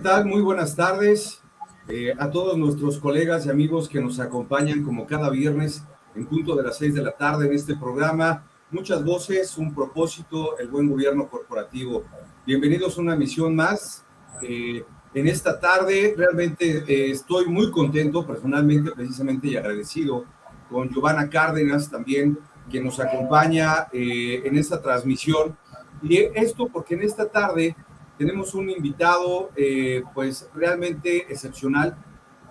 ¿qué tal? Muy buenas tardes eh, a todos nuestros colegas y amigos que nos acompañan como cada viernes en punto de las seis de la tarde en este programa. Muchas voces, un propósito, el buen gobierno corporativo. Bienvenidos a una misión más. Eh, en esta tarde realmente eh, estoy muy contento personalmente, precisamente y agradecido con Giovanna Cárdenas también, que nos acompaña en esta transmisión. Y esto porque en esta tarde tenemos un invitado, eh, pues realmente excepcional,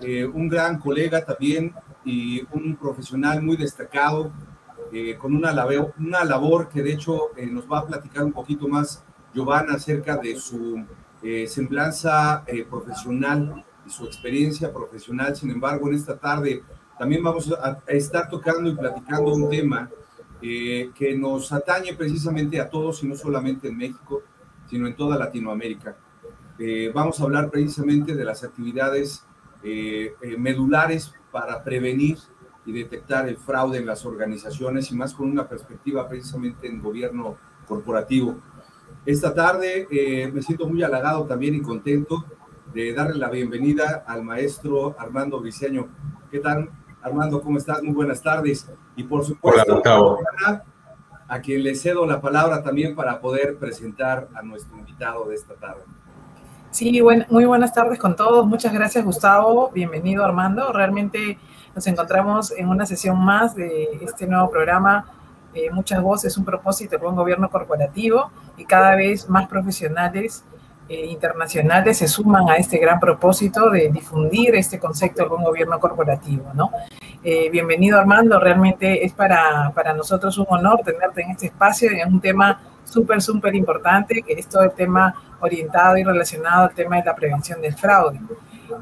eh, un gran colega también y un profesional muy destacado, eh, con una una labor que de hecho nos va a platicar un poquito más Giovanna acerca de su semblanza profesional y su experiencia profesional. Sin embargo, en esta tarde también vamos a, estar tocando y platicando un tema que nos atañe precisamente a todos y no solamente en México, sino en toda Latinoamérica. Eh, vamos a hablar precisamente de las actividades eh, eh, medulares para prevenir y detectar el fraude en las organizaciones y más con una perspectiva precisamente en gobierno corporativo. Esta tarde me siento muy halagado también y contento de darle la bienvenida al maestro Armando Briceño. ¿Qué tal, Armando? ¿Cómo estás? Muy buenas tardes. Y por supuesto, a quien le cedo la palabra también para poder presentar a nuestro invitado de esta tarde. Sí, muy buenas tardes con todos. Muchas gracias, Gustavo. Bienvenido, Armando. Realmente nos encontramos en una sesión más de este nuevo programa. Eh, muchas voces, un propósito de buen gobierno corporativo y cada vez más profesionales eh, internacionales se suman a este gran propósito de difundir este concepto del buen gobierno corporativo, ¿no? Eh, bienvenido Armando, realmente es para, para nosotros un honor tenerte en este espacio es un tema súper, súper importante, que es todo el tema orientado y relacionado al tema de la prevención del fraude.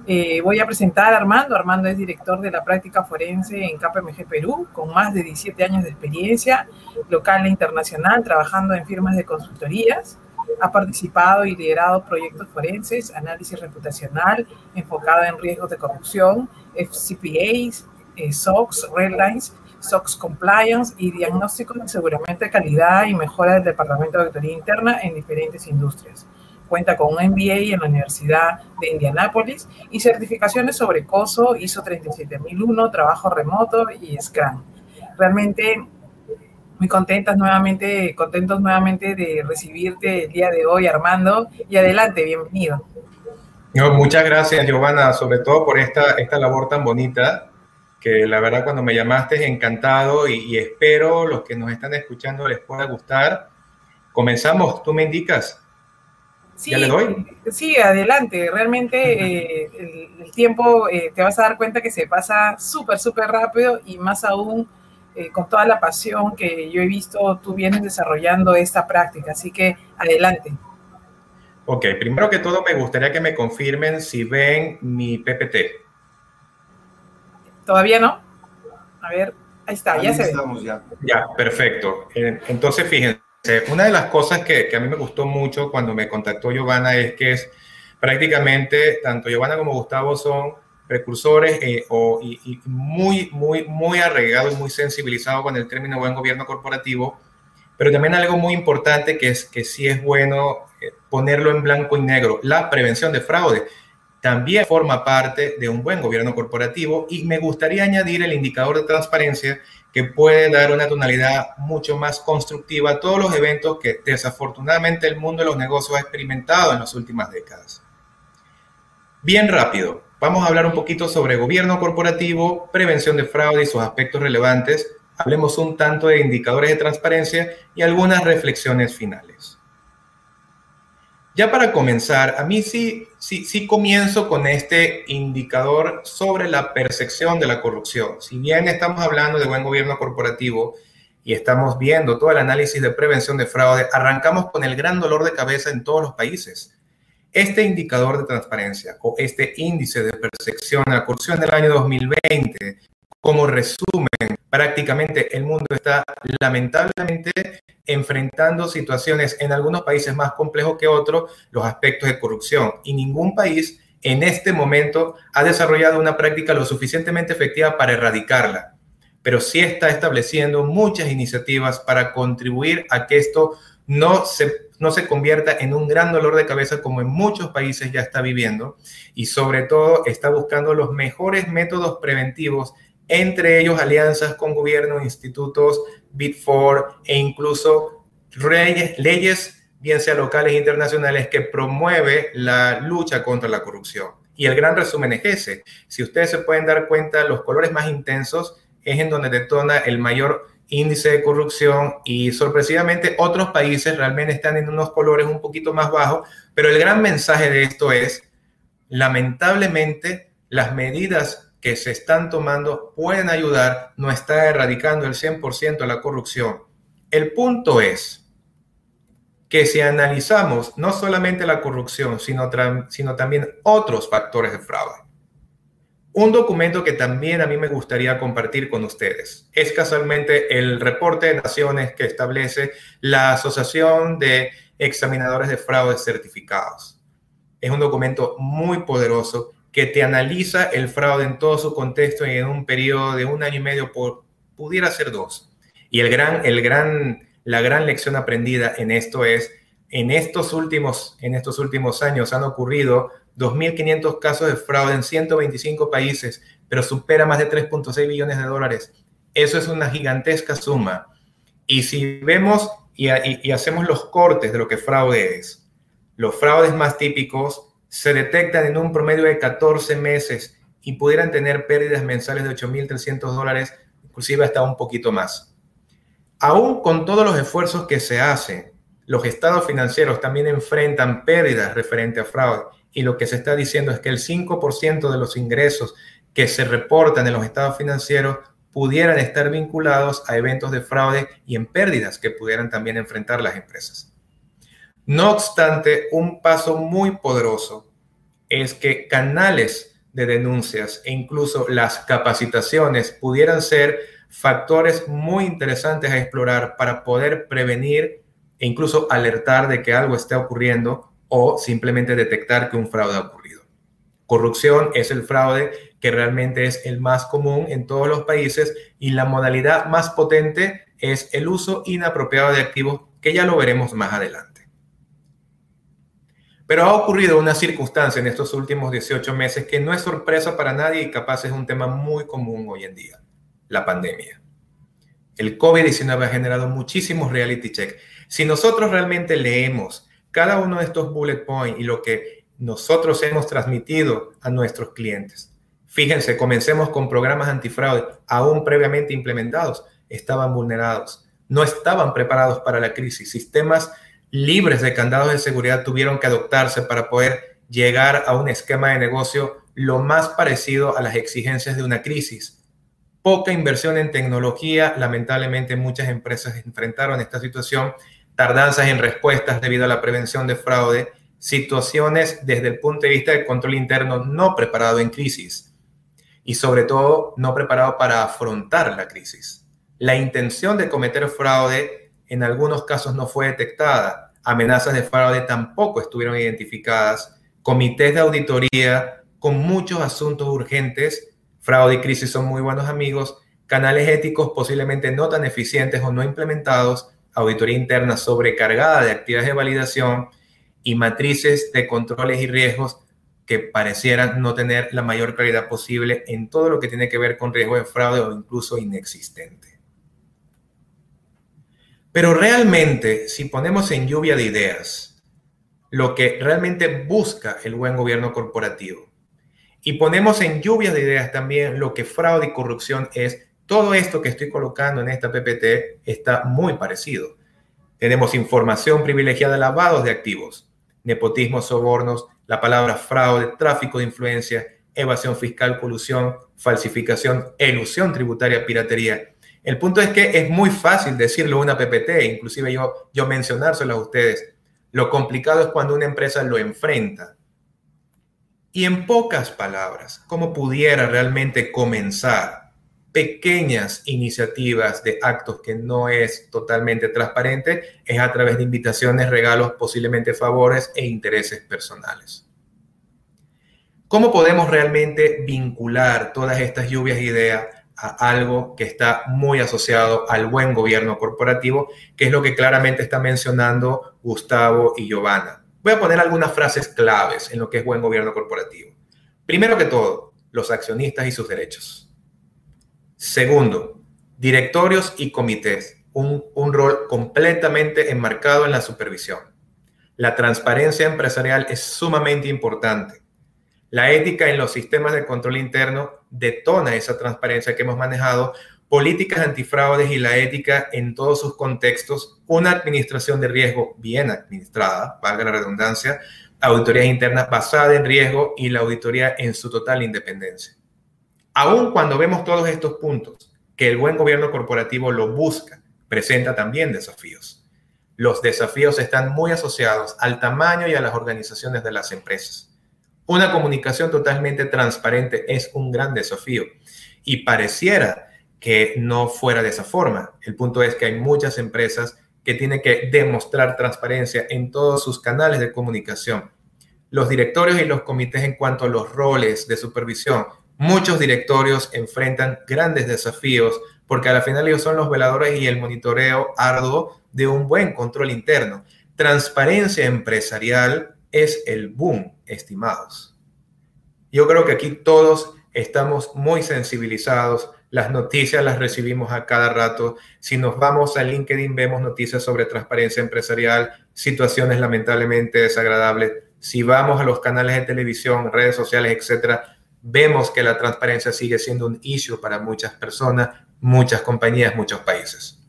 Eh, voy a presentar a Armando. Armando es director de la práctica forense en KPMG Perú, con más de 17 años de experiencia local e internacional, trabajando en firmas de consultorías. Ha participado y liderado proyectos forenses, análisis reputacional enfocado en riesgos de corrupción, FCPAs, eh, SOX, Redlines, SOX Compliance y diagnóstico de aseguramiento de calidad y mejora del Departamento de Auditoría Interna en diferentes industrias. Cuenta con un MBA en la Universidad de Indianápolis y certificaciones sobre COSO, ISO 37001, trabajo remoto y Scrum. Realmente muy contentas nuevamente, contentos nuevamente de recibirte el día de hoy, Armando. Y adelante, bienvenido. muchas gracias, Giovanna, sobre todo por esta, esta labor tan bonita que la verdad cuando me llamaste encantado y, espero los que nos están escuchando les pueda gustar. Comenzamos, tú me indicas. Sí, ¿Ya le doy? Sí, adelante. Realmente eh, el, tiempo eh, te vas a dar cuenta que se pasa súper, súper rápido y más aún eh, con toda la pasión que yo he visto tú vienes desarrollando esta práctica. Así que adelante. Ok, primero que todo me gustaría que me confirmen si ven mi PPT. ¿Todavía no? A ver, ahí está, ya se ve. Ya. ya, perfecto. Eh, entonces, fíjense, una de las cosas que, que, a mí me gustó mucho cuando me contactó Giovanna es que es prácticamente, tanto Giovanna como Gustavo son precursores eh, o, y, muy, muy, muy arraigados y muy sensibilizados con el término buen gobierno corporativo, pero también algo muy importante que es que sí es bueno eh, ponerlo en blanco y negro, la prevención de fraude también forma parte de un buen gobierno corporativo y me gustaría añadir el indicador de transparencia que puede dar una tonalidad mucho más constructiva a todos los eventos que desafortunadamente el mundo de los negocios ha experimentado en las últimas décadas. Bien rápido, vamos a hablar un poquito sobre gobierno corporativo, prevención de fraude y sus aspectos relevantes. Hablemos un tanto de indicadores de transparencia y algunas reflexiones finales. Ya para comenzar, a mí sí, sí, sí comienzo con este indicador sobre la percepción de la corrupción. Si bien estamos hablando de buen gobierno corporativo y estamos viendo todo el análisis de prevención de fraude, arrancamos con el gran dolor de cabeza en todos los países. Este indicador de transparencia o este índice de percepción de la corrupción del año 2020, como resumen, prácticamente el mundo está lamentablemente enfrentando situaciones en algunos países más complejos que otros, los aspectos de corrupción. Y ningún país en este momento ha desarrollado una práctica lo suficientemente efectiva para erradicarla, pero sí está estableciendo muchas iniciativas para contribuir a que esto no se, no se convierta en un gran dolor de cabeza como en muchos países ya está viviendo y sobre todo está buscando los mejores métodos preventivos, entre ellos alianzas con gobiernos, institutos, Big Four e incluso leyes, bien sea locales e internacionales, que promueve la lucha contra la corrupción. Y el gran resumen es ese. Si ustedes se pueden dar cuenta, los colores más intensos es en donde detona el mayor índice de corrupción y sorpresivamente otros países realmente están en unos colores un poquito más bajos, pero el gran mensaje de esto es, lamentablemente, las medidas que se están tomando pueden ayudar, no está erradicando el 100% de la corrupción. El punto es que si analizamos no solamente la corrupción, sino, sino también otros factores de fraude, un documento que también a mí me gustaría compartir con ustedes es casualmente el reporte de Naciones que establece la Asociación de Examinadores de Fraudes Certificados. Es un documento muy poderoso que te analiza el fraude en todo su contexto y en un periodo de un año y medio, por, pudiera ser dos. Y el gran, el gran, la gran lección aprendida en esto es, en estos últimos, en estos últimos años han ocurrido 2.500 casos de fraude en 125 países, pero supera más de 3.6 billones de dólares. Eso es una gigantesca suma. Y si vemos y, y, hacemos los cortes de lo que fraude es, los fraudes más típicos se detectan en un promedio de 14 meses y pudieran tener pérdidas mensuales de 8.300 dólares, inclusive hasta un poquito más. Aún con todos los esfuerzos que se hacen, los estados financieros también enfrentan pérdidas referente a fraude y lo que se está diciendo es que el 5% de los ingresos que se reportan en los estados financieros pudieran estar vinculados a eventos de fraude y en pérdidas que pudieran también enfrentar las empresas. No obstante, un paso muy poderoso es que canales de denuncias e incluso las capacitaciones pudieran ser factores muy interesantes a explorar para poder prevenir e incluso alertar de que algo está ocurriendo o simplemente detectar que un fraude ha ocurrido. Corrupción es el fraude que realmente es el más común en todos los países y la modalidad más potente es el uso inapropiado de activos, que ya lo veremos más adelante. Pero ha ocurrido una circunstancia en estos últimos 18 meses que no es sorpresa para nadie y capaz es un tema muy común hoy en día, la pandemia. El COVID-19 ha generado muchísimos reality checks. Si nosotros realmente leemos cada uno de estos bullet points y lo que nosotros hemos transmitido a nuestros clientes. Fíjense, comencemos con programas antifraude aún previamente implementados, estaban vulnerados, no estaban preparados para la crisis. Sistemas libres de candados de seguridad tuvieron que adoptarse para poder llegar a un esquema de negocio lo más parecido a las exigencias de una crisis. Poca inversión en tecnología, lamentablemente muchas empresas enfrentaron esta situación tardanzas en respuestas debido a la prevención de fraude, situaciones desde el punto de vista del control interno no preparado en crisis y sobre todo no preparado para afrontar la crisis. La intención de cometer fraude en algunos casos no fue detectada, amenazas de fraude tampoco estuvieron identificadas, comités de auditoría con muchos asuntos urgentes, fraude y crisis son muy buenos amigos, canales éticos posiblemente no tan eficientes o no implementados, auditoría interna sobrecargada de actividades de validación y matrices de controles y riesgos que parecieran no tener la mayor claridad posible en todo lo que tiene que ver con riesgo de fraude o incluso inexistente. Pero realmente, si ponemos en lluvia de ideas lo que realmente busca el buen gobierno corporativo y ponemos en lluvia de ideas también lo que fraude y corrupción es, todo esto que estoy colocando en esta PPT está muy parecido. Tenemos información privilegiada, lavados de activos, nepotismo, sobornos, la palabra fraude, tráfico de influencia, evasión fiscal, colusión, falsificación, elusión tributaria, piratería. El punto es que es muy fácil decirlo una PPT, inclusive yo, yo mencionárselo a ustedes. Lo complicado es cuando una empresa lo enfrenta. Y en pocas palabras, ¿cómo pudiera realmente comenzar pequeñas iniciativas de actos que no es totalmente transparente, es a través de invitaciones, regalos, posiblemente favores e intereses personales. ¿Cómo podemos realmente vincular todas estas lluvias de ideas a algo que está muy asociado al buen gobierno corporativo, que es lo que claramente está mencionando Gustavo y Giovanna. Voy a poner algunas frases claves en lo que es buen gobierno corporativo. Primero que todo, los accionistas y sus derechos. Segundo, directorios y comités, un, un rol completamente enmarcado en la supervisión. La transparencia empresarial es sumamente importante. La ética en los sistemas de control interno detona esa transparencia que hemos manejado, políticas antifraudes y la ética en todos sus contextos, una administración de riesgo bien administrada, valga la redundancia, auditorías internas basada en riesgo y la auditoría en su total independencia. Aun cuando vemos todos estos puntos, que el buen gobierno corporativo lo busca, presenta también desafíos. Los desafíos están muy asociados al tamaño y a las organizaciones de las empresas. Una comunicación totalmente transparente es un gran desafío y pareciera que no fuera de esa forma. El punto es que hay muchas empresas que tienen que demostrar transparencia en todos sus canales de comunicación. Los directorios y los comités en cuanto a los roles de supervisión Muchos directorios enfrentan grandes desafíos porque a la final ellos son los veladores y el monitoreo arduo de un buen control interno. Transparencia empresarial es el boom, estimados. Yo creo que aquí todos estamos muy sensibilizados. Las noticias las recibimos a cada rato. Si nos vamos a LinkedIn, vemos noticias sobre transparencia empresarial, situaciones lamentablemente desagradables. Si vamos a los canales de televisión, redes sociales, etcétera, vemos que la transparencia sigue siendo un issue para muchas personas, muchas compañías, muchos países.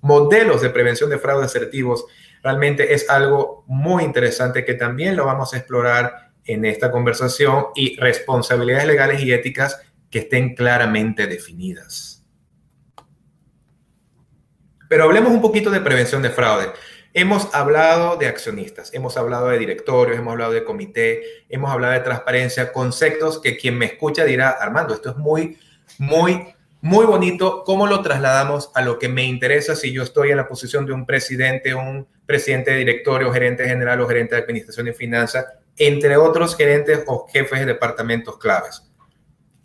Modelos de prevención de fraude asertivos realmente es algo muy interesante que también lo vamos a explorar en esta conversación y responsabilidades legales y éticas que estén claramente definidas. Pero hablemos un poquito de prevención de fraude. Hemos hablado de accionistas, hemos hablado de directorios, hemos hablado de comité, hemos hablado de transparencia, conceptos que quien me escucha dirá, Armando, esto es muy, muy, muy bonito. ¿Cómo lo trasladamos a lo que me interesa si yo estoy en la posición de un presidente, un presidente de directorio, gerente general o gerente de administración y finanzas, entre otros gerentes o jefes de departamentos claves?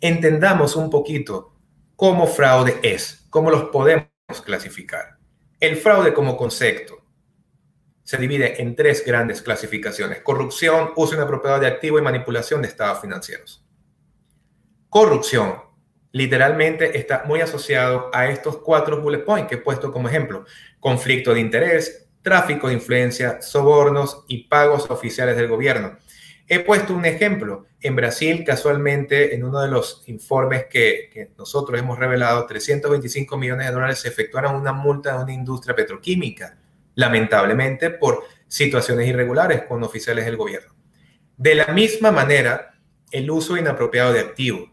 Entendamos un poquito cómo fraude es, cómo los podemos clasificar. El fraude como concepto se divide en tres grandes clasificaciones. Corrupción, uso inapropiado de activo y manipulación de estados financieros. Corrupción, literalmente está muy asociado a estos cuatro bullet points que he puesto como ejemplo. Conflicto de interés, tráfico de influencia, sobornos y pagos oficiales del gobierno. He puesto un ejemplo. En Brasil, casualmente, en uno de los informes que, que, nosotros hemos revelado, 325 millones de dólares se efectuaron una multa de una industria petroquímica lamentablemente por situaciones irregulares con oficiales del gobierno. De la misma manera, el uso inapropiado de activo.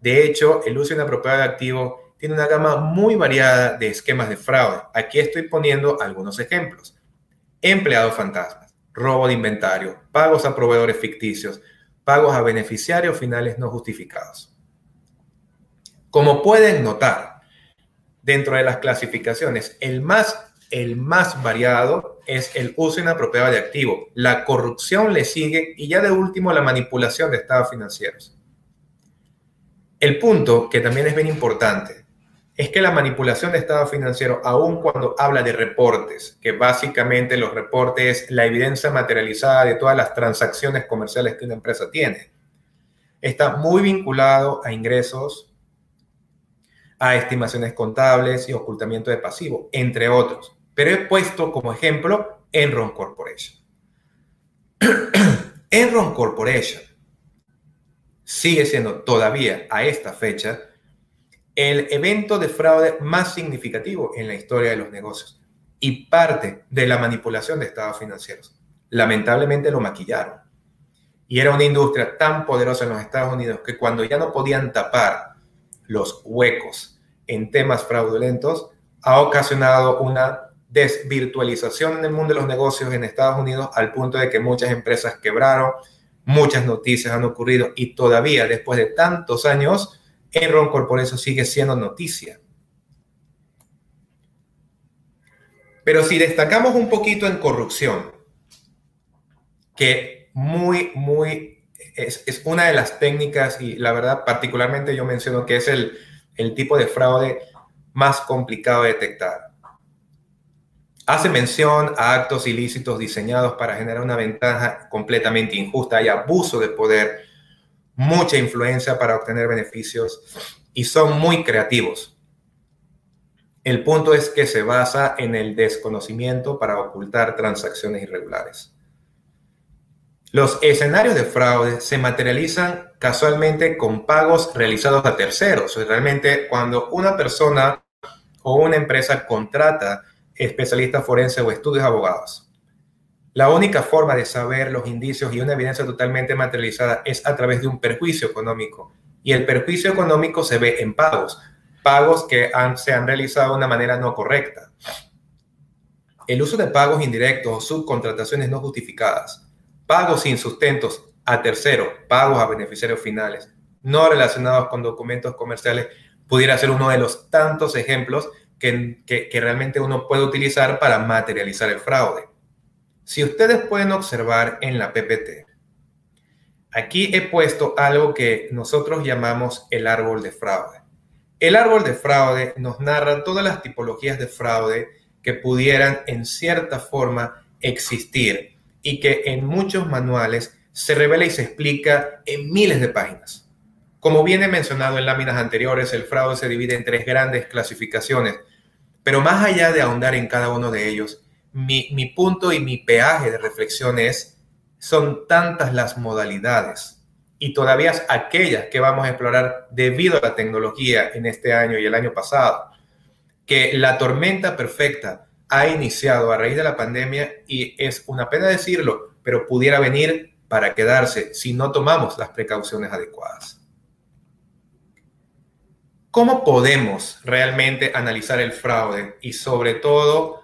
De hecho, el uso inapropiado de activo tiene una gama muy variada de esquemas de fraude. Aquí estoy poniendo algunos ejemplos. Empleados fantasmas, robo de inventario, pagos a proveedores ficticios, pagos a beneficiarios finales no justificados. Como pueden notar, dentro de las clasificaciones, el más el más variado es el uso inapropiado de activo. La corrupción le sigue y ya de último la manipulación de estados financieros. El punto que también es bien importante es que la manipulación de estados financieros, aun cuando habla de reportes, que básicamente los reportes es la evidencia materializada de todas las transacciones comerciales que una empresa tiene, está muy vinculado a ingresos, a estimaciones contables y ocultamiento de pasivo, entre otros. Pero he puesto como ejemplo Enron Corporation. Enron Corporation sigue siendo todavía a esta fecha el evento de fraude más significativo en la historia de los negocios y parte de la manipulación de estados financieros. Lamentablemente lo maquillaron. Y era una industria tan poderosa en los Estados Unidos que cuando ya no podían tapar los huecos en temas fraudulentos, ha ocasionado una desvirtualización en el mundo de los negocios en Estados Unidos al punto de que muchas empresas quebraron, muchas noticias han ocurrido y todavía después de tantos años, Enron Corporation sigue siendo noticia. Pero si destacamos un poquito en corrupción, que muy, muy, es, es una de las técnicas y la verdad particularmente yo menciono que es el, el tipo de fraude más complicado de detectar. Hace mención a actos ilícitos diseñados para generar una ventaja completamente injusta. Hay abuso de poder, mucha influencia para obtener beneficios y son muy creativos. El punto es que se basa en el desconocimiento para ocultar transacciones irregulares. Los escenarios de fraude se materializan casualmente con pagos realizados a terceros. Realmente cuando una persona o una empresa contrata especialistas forenses o estudios abogados, la única forma de saber los indicios y una evidencia totalmente materializada es a través de un perjuicio económico. Y el perjuicio económico se ve en pagos, pagos que se han realizado de una manera no correcta. El uso de pagos indirectos o subcontrataciones no justificadas pagos sin sustentos a terceros, pagos a beneficiarios finales, no relacionados con documentos comerciales, pudiera ser uno de los tantos ejemplos que, que, realmente uno puede utilizar para materializar el fraude. Si ustedes pueden observar en la PPT, aquí he puesto algo que nosotros llamamos el árbol de fraude. El árbol de fraude nos narra todas las tipologías de fraude que pudieran en cierta forma existir y que en muchos manuales se revela y se explica en miles de páginas. Como viene mencionado en láminas anteriores, el fraude se divide en tres grandes clasificaciones, pero más allá de ahondar en cada uno de ellos, mi, punto y mi peaje de reflexión es, son tantas las modalidades y todavía aquellas que vamos a explorar debido a la tecnología en este año y el año pasado, que la tormenta perfecta ha iniciado a raíz de la pandemia y es una pena decirlo, pero pudiera venir para quedarse si no tomamos las precauciones adecuadas. ¿Cómo podemos realmente analizar el fraude y sobre todo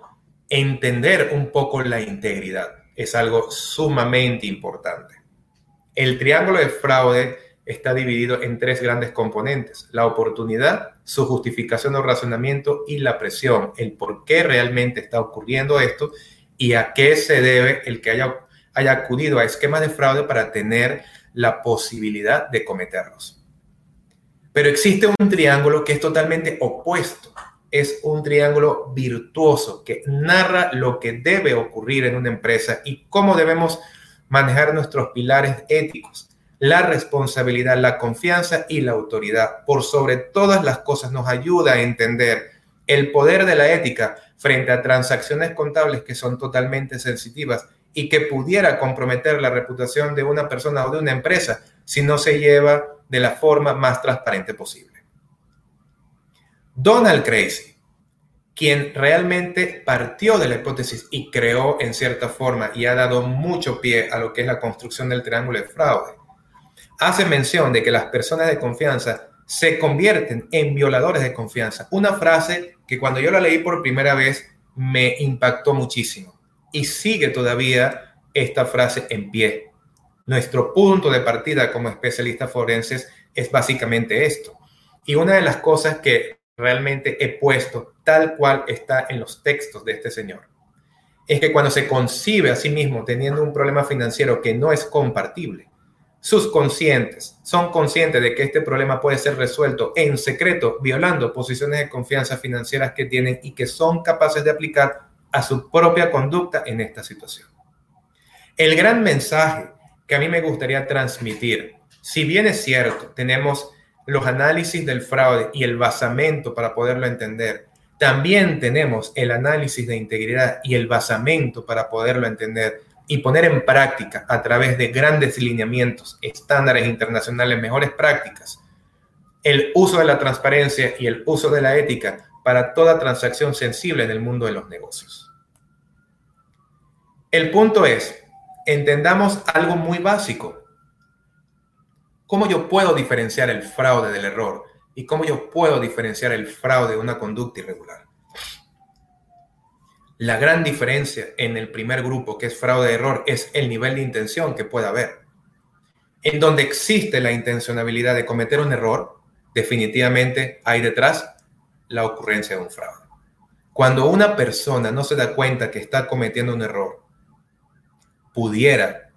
entender un poco la integridad? Es algo sumamente importante. El triángulo de fraude está dividido en tres grandes componentes. La oportunidad, su justificación o razonamiento y la presión, el por qué realmente está ocurriendo esto y a qué se debe el que haya, haya acudido a esquemas de fraude para tener la posibilidad de cometerlos. Pero existe un triángulo que es totalmente opuesto. Es un triángulo virtuoso que narra lo que debe ocurrir en una empresa y cómo debemos manejar nuestros pilares éticos la responsabilidad, la confianza y la autoridad. Por sobre todas las cosas nos ayuda a entender el poder de la ética frente a transacciones contables que son totalmente sensitivas y que pudiera comprometer la reputación de una persona o de una empresa si no se lleva de la forma más transparente posible. Donald Crazy, quien realmente partió de la hipótesis y creó en cierta forma y ha dado mucho pie a lo que es la construcción del triángulo de fraude, hace mención de que las personas de confianza se convierten en violadores de confianza. Una frase que cuando yo la leí por primera vez me impactó muchísimo y sigue todavía esta frase en pie. Nuestro punto de partida como especialistas forenses es básicamente esto. Y una de las cosas que realmente he puesto tal cual está en los textos de este señor es que cuando se concibe a sí mismo teniendo un problema financiero que no es compartible, sus conscientes son conscientes de que este problema puede ser resuelto en secreto, violando posiciones de confianza financieras que tienen y que son capaces de aplicar a su propia conducta en esta situación. El gran mensaje que a mí me gustaría transmitir, si bien es cierto, tenemos los análisis del fraude y el basamento para poderlo entender, también tenemos el análisis de integridad y el basamento para poderlo entender y poner en práctica a través de grandes lineamientos, estándares internacionales, mejores prácticas, el uso de la transparencia y el uso de la ética para toda transacción sensible en el mundo de los negocios. El punto es, entendamos algo muy básico. ¿Cómo yo puedo diferenciar el fraude del error? ¿Y cómo yo puedo diferenciar el fraude de una conducta irregular? La gran diferencia en el primer grupo, que es fraude de error, es el nivel de intención que puede haber. En donde existe la intencionabilidad de cometer un error, definitivamente hay detrás la ocurrencia de un fraude. Cuando una persona no se da cuenta que está cometiendo un error, pudiera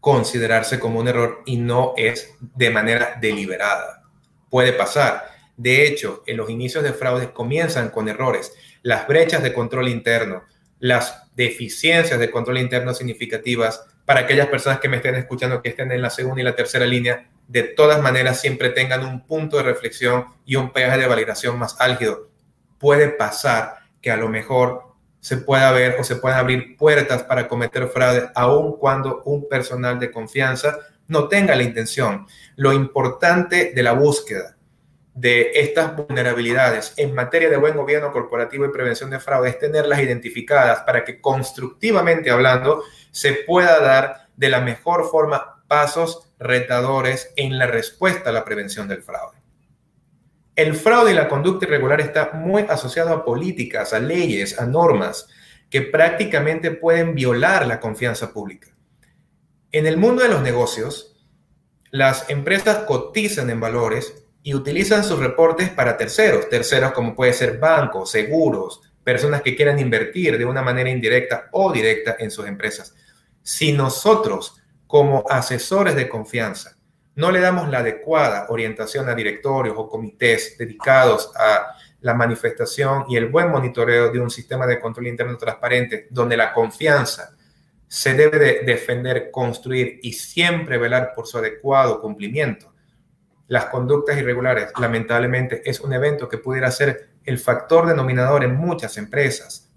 considerarse como un error y no es de manera deliberada. Puede pasar De hecho, en los inicios de fraudes comienzan con errores, las brechas de control interno, las deficiencias de control interno significativas para aquellas personas que me estén escuchando que estén en la segunda y la tercera línea, de todas maneras siempre tengan un punto de reflexión y un peaje de validación más álgido. Puede pasar que a lo mejor se pueda ver o se puedan abrir puertas para cometer fraude, aun cuando un personal de confianza no tenga la intención. Lo importante de la búsqueda de estas vulnerabilidades en materia de buen gobierno corporativo y prevención de fraude es tenerlas identificadas para que constructivamente hablando se pueda dar de la mejor forma pasos retadores en la respuesta a la prevención del fraude. El fraude y la conducta irregular está muy asociado a políticas, a leyes, a normas que prácticamente pueden violar la confianza pública. En el mundo de los negocios, las empresas cotizan en valores y utilizan sus reportes para terceros, terceros como puede ser bancos, seguros, personas que quieran invertir de una manera indirecta o directa en sus empresas. Si nosotros, como asesores de confianza, no le damos la adecuada orientación a directorios o comités dedicados a la manifestación y el buen monitoreo de un sistema de control interno transparente, donde la confianza se debe de defender, construir y siempre velar por su adecuado cumplimiento. Las conductas irregulares, lamentablemente, es un evento que pudiera ser el factor denominador en muchas empresas.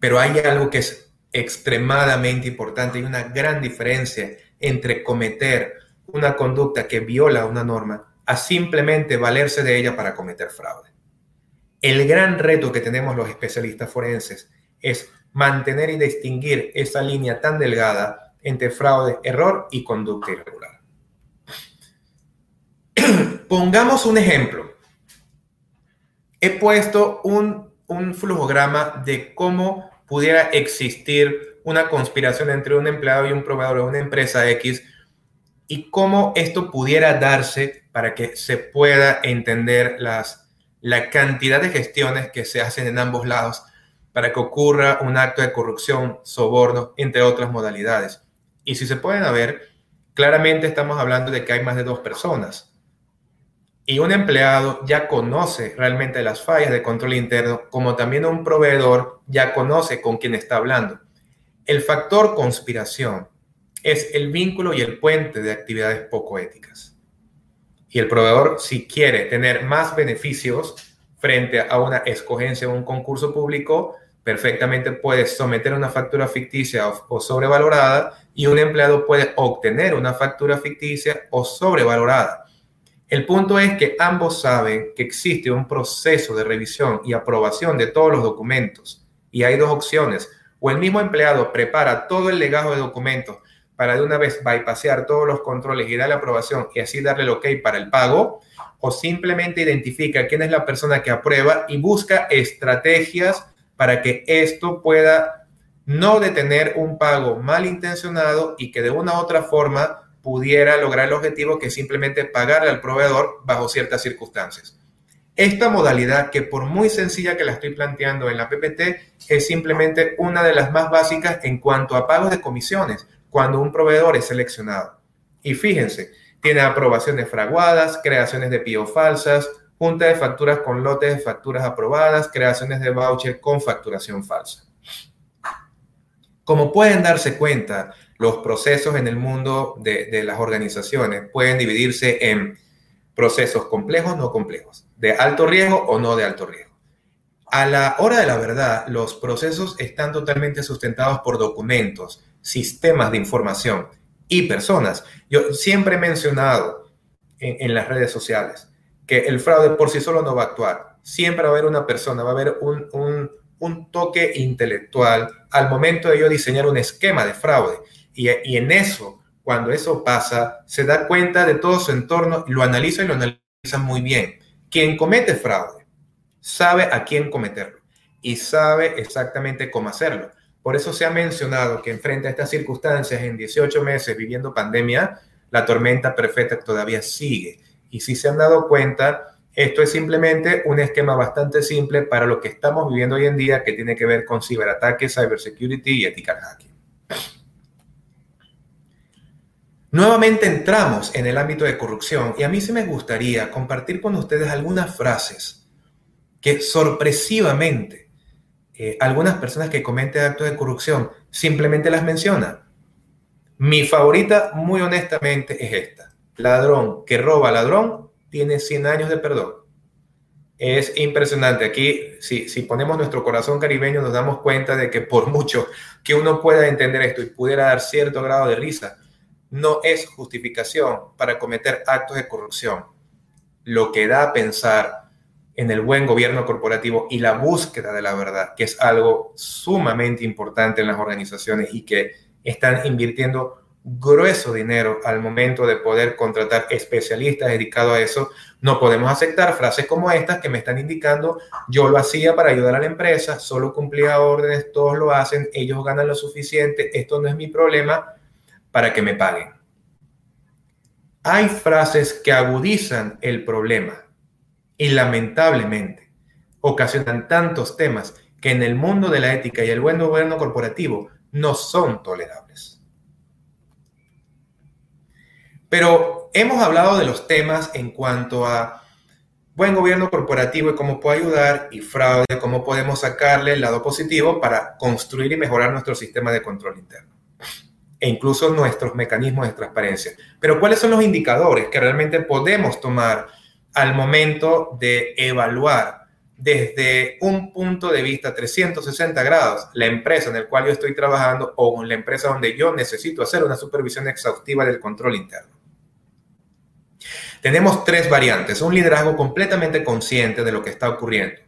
Pero hay algo que es extremadamente importante y una gran diferencia entre cometer una conducta que viola una norma a simplemente valerse de ella para cometer fraude. El gran reto que tenemos los especialistas forenses es mantener y distinguir esa línea tan delgada entre fraude, error y conducta irregular. Pongamos un ejemplo. He puesto un, un flujograma de cómo pudiera existir una conspiración entre un empleado y un proveedor de una empresa X y cómo esto pudiera darse para que se pueda entender las, la cantidad de gestiones que se hacen en ambos lados para que ocurra un acto de corrupción, soborno, entre otras modalidades. Y si se pueden ver, claramente estamos hablando de que hay más de dos personas. Y un empleado ya conoce realmente las fallas de control interno, como también un proveedor ya conoce con quién está hablando. El factor conspiración es el vínculo y el puente de actividades poco éticas. Y el proveedor, si quiere tener más beneficios frente a una escogencia o un concurso público, perfectamente puede someter una factura ficticia o, sobrevalorada y un empleado puede obtener una factura ficticia o sobrevalorada. El punto es que ambos saben que existe un proceso de revisión y aprobación de todos los documentos y hay dos opciones. O el mismo empleado prepara todo el legado de documentos para de una vez bypassear todos los controles y darle aprobación y así darle el ok para el pago, o simplemente identifica quién es la persona que aprueba y busca estrategias para que esto pueda no detener un pago malintencionado y que de una u otra forma pudiera lograr el objetivo que es simplemente pagarle al proveedor bajo ciertas circunstancias. Esta modalidad, que por muy sencilla que la estoy planteando en la PPT, es simplemente una de las más básicas en cuanto a pagos de comisiones cuando un proveedor es seleccionado. Y fíjense, tiene aprobaciones fraguadas, creaciones de PIO falsas, junta de facturas con lotes de facturas aprobadas, creaciones de voucher con facturación falsa. Como pueden darse cuenta, los procesos en el mundo de, de las organizaciones pueden dividirse en procesos complejos, no complejos, de alto riesgo o no de alto riesgo. A la hora de la verdad, los procesos están totalmente sustentados por documentos, sistemas de información y personas. Yo siempre he mencionado en, las redes sociales que el fraude por sí solo no va a actuar. Siempre va a haber una persona, va a haber un, un, toque intelectual al momento de yo diseñar un esquema de fraude. Y, y, en eso, cuando eso pasa, se da cuenta de todo su entorno, lo analiza y lo analiza muy bien. Quien comete fraude sabe a quién cometerlo y sabe exactamente cómo hacerlo. Por eso se ha mencionado que frente a estas circunstancias, en 18 meses viviendo pandemia, la tormenta perfecta todavía sigue. Y si se han dado cuenta, esto es simplemente un esquema bastante simple para lo que estamos viviendo hoy en día que tiene que ver con ciberataques, cybersecurity y ethical hacking. Nuevamente entramos en el ámbito de corrupción y a mí sí me gustaría compartir con ustedes algunas frases que sorpresivamente eh, algunas personas que cometen actos de corrupción simplemente las mencionan. Mi favorita, muy honestamente, es esta. Ladrón que roba ladrón tiene 100 años de perdón. Es impresionante. Aquí, si ponemos nuestro corazón caribeño, nos damos cuenta de que por mucho que uno pueda entender esto y pudiera dar cierto grado de risa, no es justificación para cometer actos de corrupción. Lo que da a pensar en el buen gobierno corporativo y la búsqueda de la verdad, que es algo sumamente importante en las organizaciones y que están invirtiendo grueso dinero al momento de poder contratar especialistas dedicados a eso, no podemos aceptar frases como estas que me están indicando, yo lo hacía para ayudar a la empresa, solo cumplía órdenes, todos lo hacen, ellos ganan lo suficiente, esto no es mi problema, para que me paguen. Hay frases que agudizan el problema y lamentablemente ocasionan tantos temas que en el mundo de la ética y el buen gobierno corporativo no son tolerables. Pero hemos hablado de los temas en cuanto a buen gobierno corporativo y cómo puede ayudar y fraude, cómo podemos sacarle el lado positivo para construir y mejorar nuestro sistema de control interno e incluso nuestros mecanismos de transparencia. Pero ¿cuáles son los indicadores que realmente podemos tomar al momento de evaluar desde un punto de vista 360 grados la empresa en la cual yo estoy trabajando o la empresa donde yo necesito hacer una supervisión exhaustiva del control interno. Tenemos tres variantes. Un liderazgo completamente consciente de lo que está ocurriendo.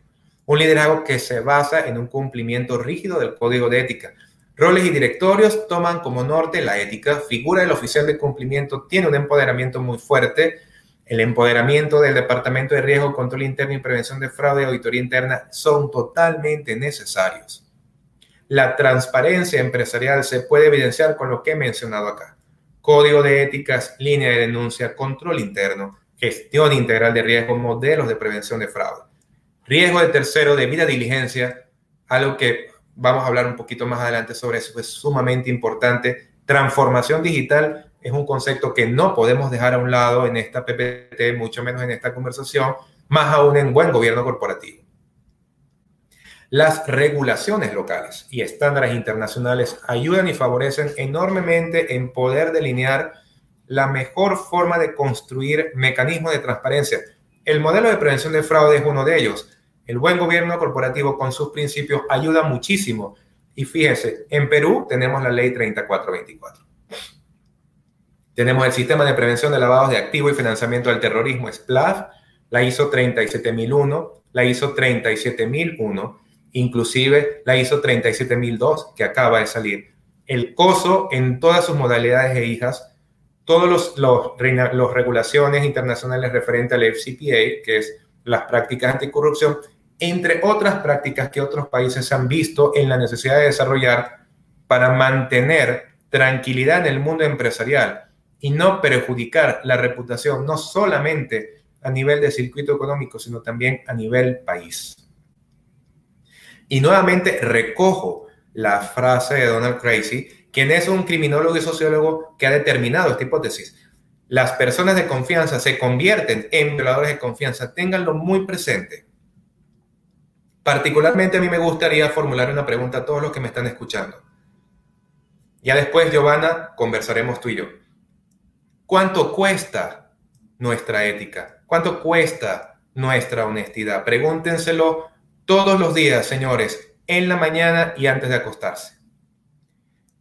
Un liderazgo que se basa en un cumplimiento rígido del código de ética. Roles y directorios toman como norte la ética. Figura del oficial de cumplimiento tiene un empoderamiento muy fuerte el empoderamiento del Departamento de Riesgo, Control Interno y Prevención de Fraude y Auditoría Interna son totalmente necesarios. La transparencia empresarial se puede evidenciar con lo que he mencionado acá. Código de éticas, línea de denuncia, control interno, gestión integral de riesgo, modelos de prevención de fraude. Riesgo de tercero, debida diligencia, algo que vamos a hablar un poquito más adelante sobre eso, es sumamente importante. Transformación digital es un concepto que no podemos dejar a un lado en esta PPT, mucho menos en esta conversación, más aún en buen gobierno corporativo. Las regulaciones locales y estándares internacionales ayudan y favorecen enormemente en poder delinear la mejor forma de construir mecanismos de transparencia. El modelo de prevención de fraude es uno de ellos. El buen gobierno corporativo con sus principios ayuda muchísimo. Y fíjese, en Perú tenemos la ley 3424. Tenemos el Sistema de Prevención de Lavados de Activo y Financiamiento del Terrorismo, SPLAF, la ISO 37001, la ISO 37001, inclusive la ISO 37002 que acaba de salir. El COSO en todas sus modalidades e hijas, todas los, los regulaciones internacionales referentes al FCPA, que es las prácticas anticorrupción, entre otras prácticas que otros países han visto en la necesidad de desarrollar para mantener tranquilidad en el mundo empresarial y no perjudicar la reputación, no solamente a nivel de circuito económico, sino también a nivel país. Y nuevamente recojo la frase de Donald Crazy, quien es un criminólogo y sociólogo que ha determinado esta hipótesis. Las personas de confianza se convierten en violadores de confianza. Ténganlo muy presente. Particularmente a mí me gustaría formular una pregunta a todos los que me están escuchando. Ya después, Giovanna, conversaremos tú y yo. ¿Cuánto cuesta nuestra ética? ¿Cuánto cuesta nuestra honestidad? Pregúntenselo todos los días, señores, en la mañana y antes de acostarse.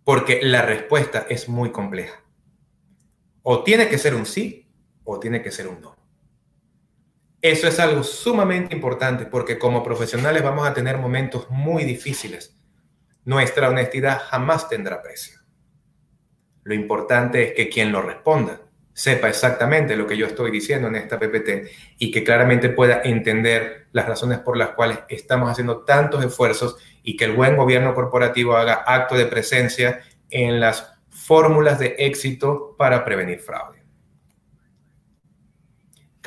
Porque la respuesta es muy compleja. O tiene que ser un sí o tiene que ser un no. Eso es algo sumamente importante porque como profesionales vamos a tener momentos muy difíciles. Nuestra honestidad jamás tendrá precio. Lo importante es que quien lo responda sepa exactamente lo que yo estoy diciendo en esta PPT y que claramente pueda entender las razones por las cuales estamos haciendo tantos esfuerzos y que el buen gobierno corporativo haga acto de presencia en las fórmulas de éxito para prevenir fraude.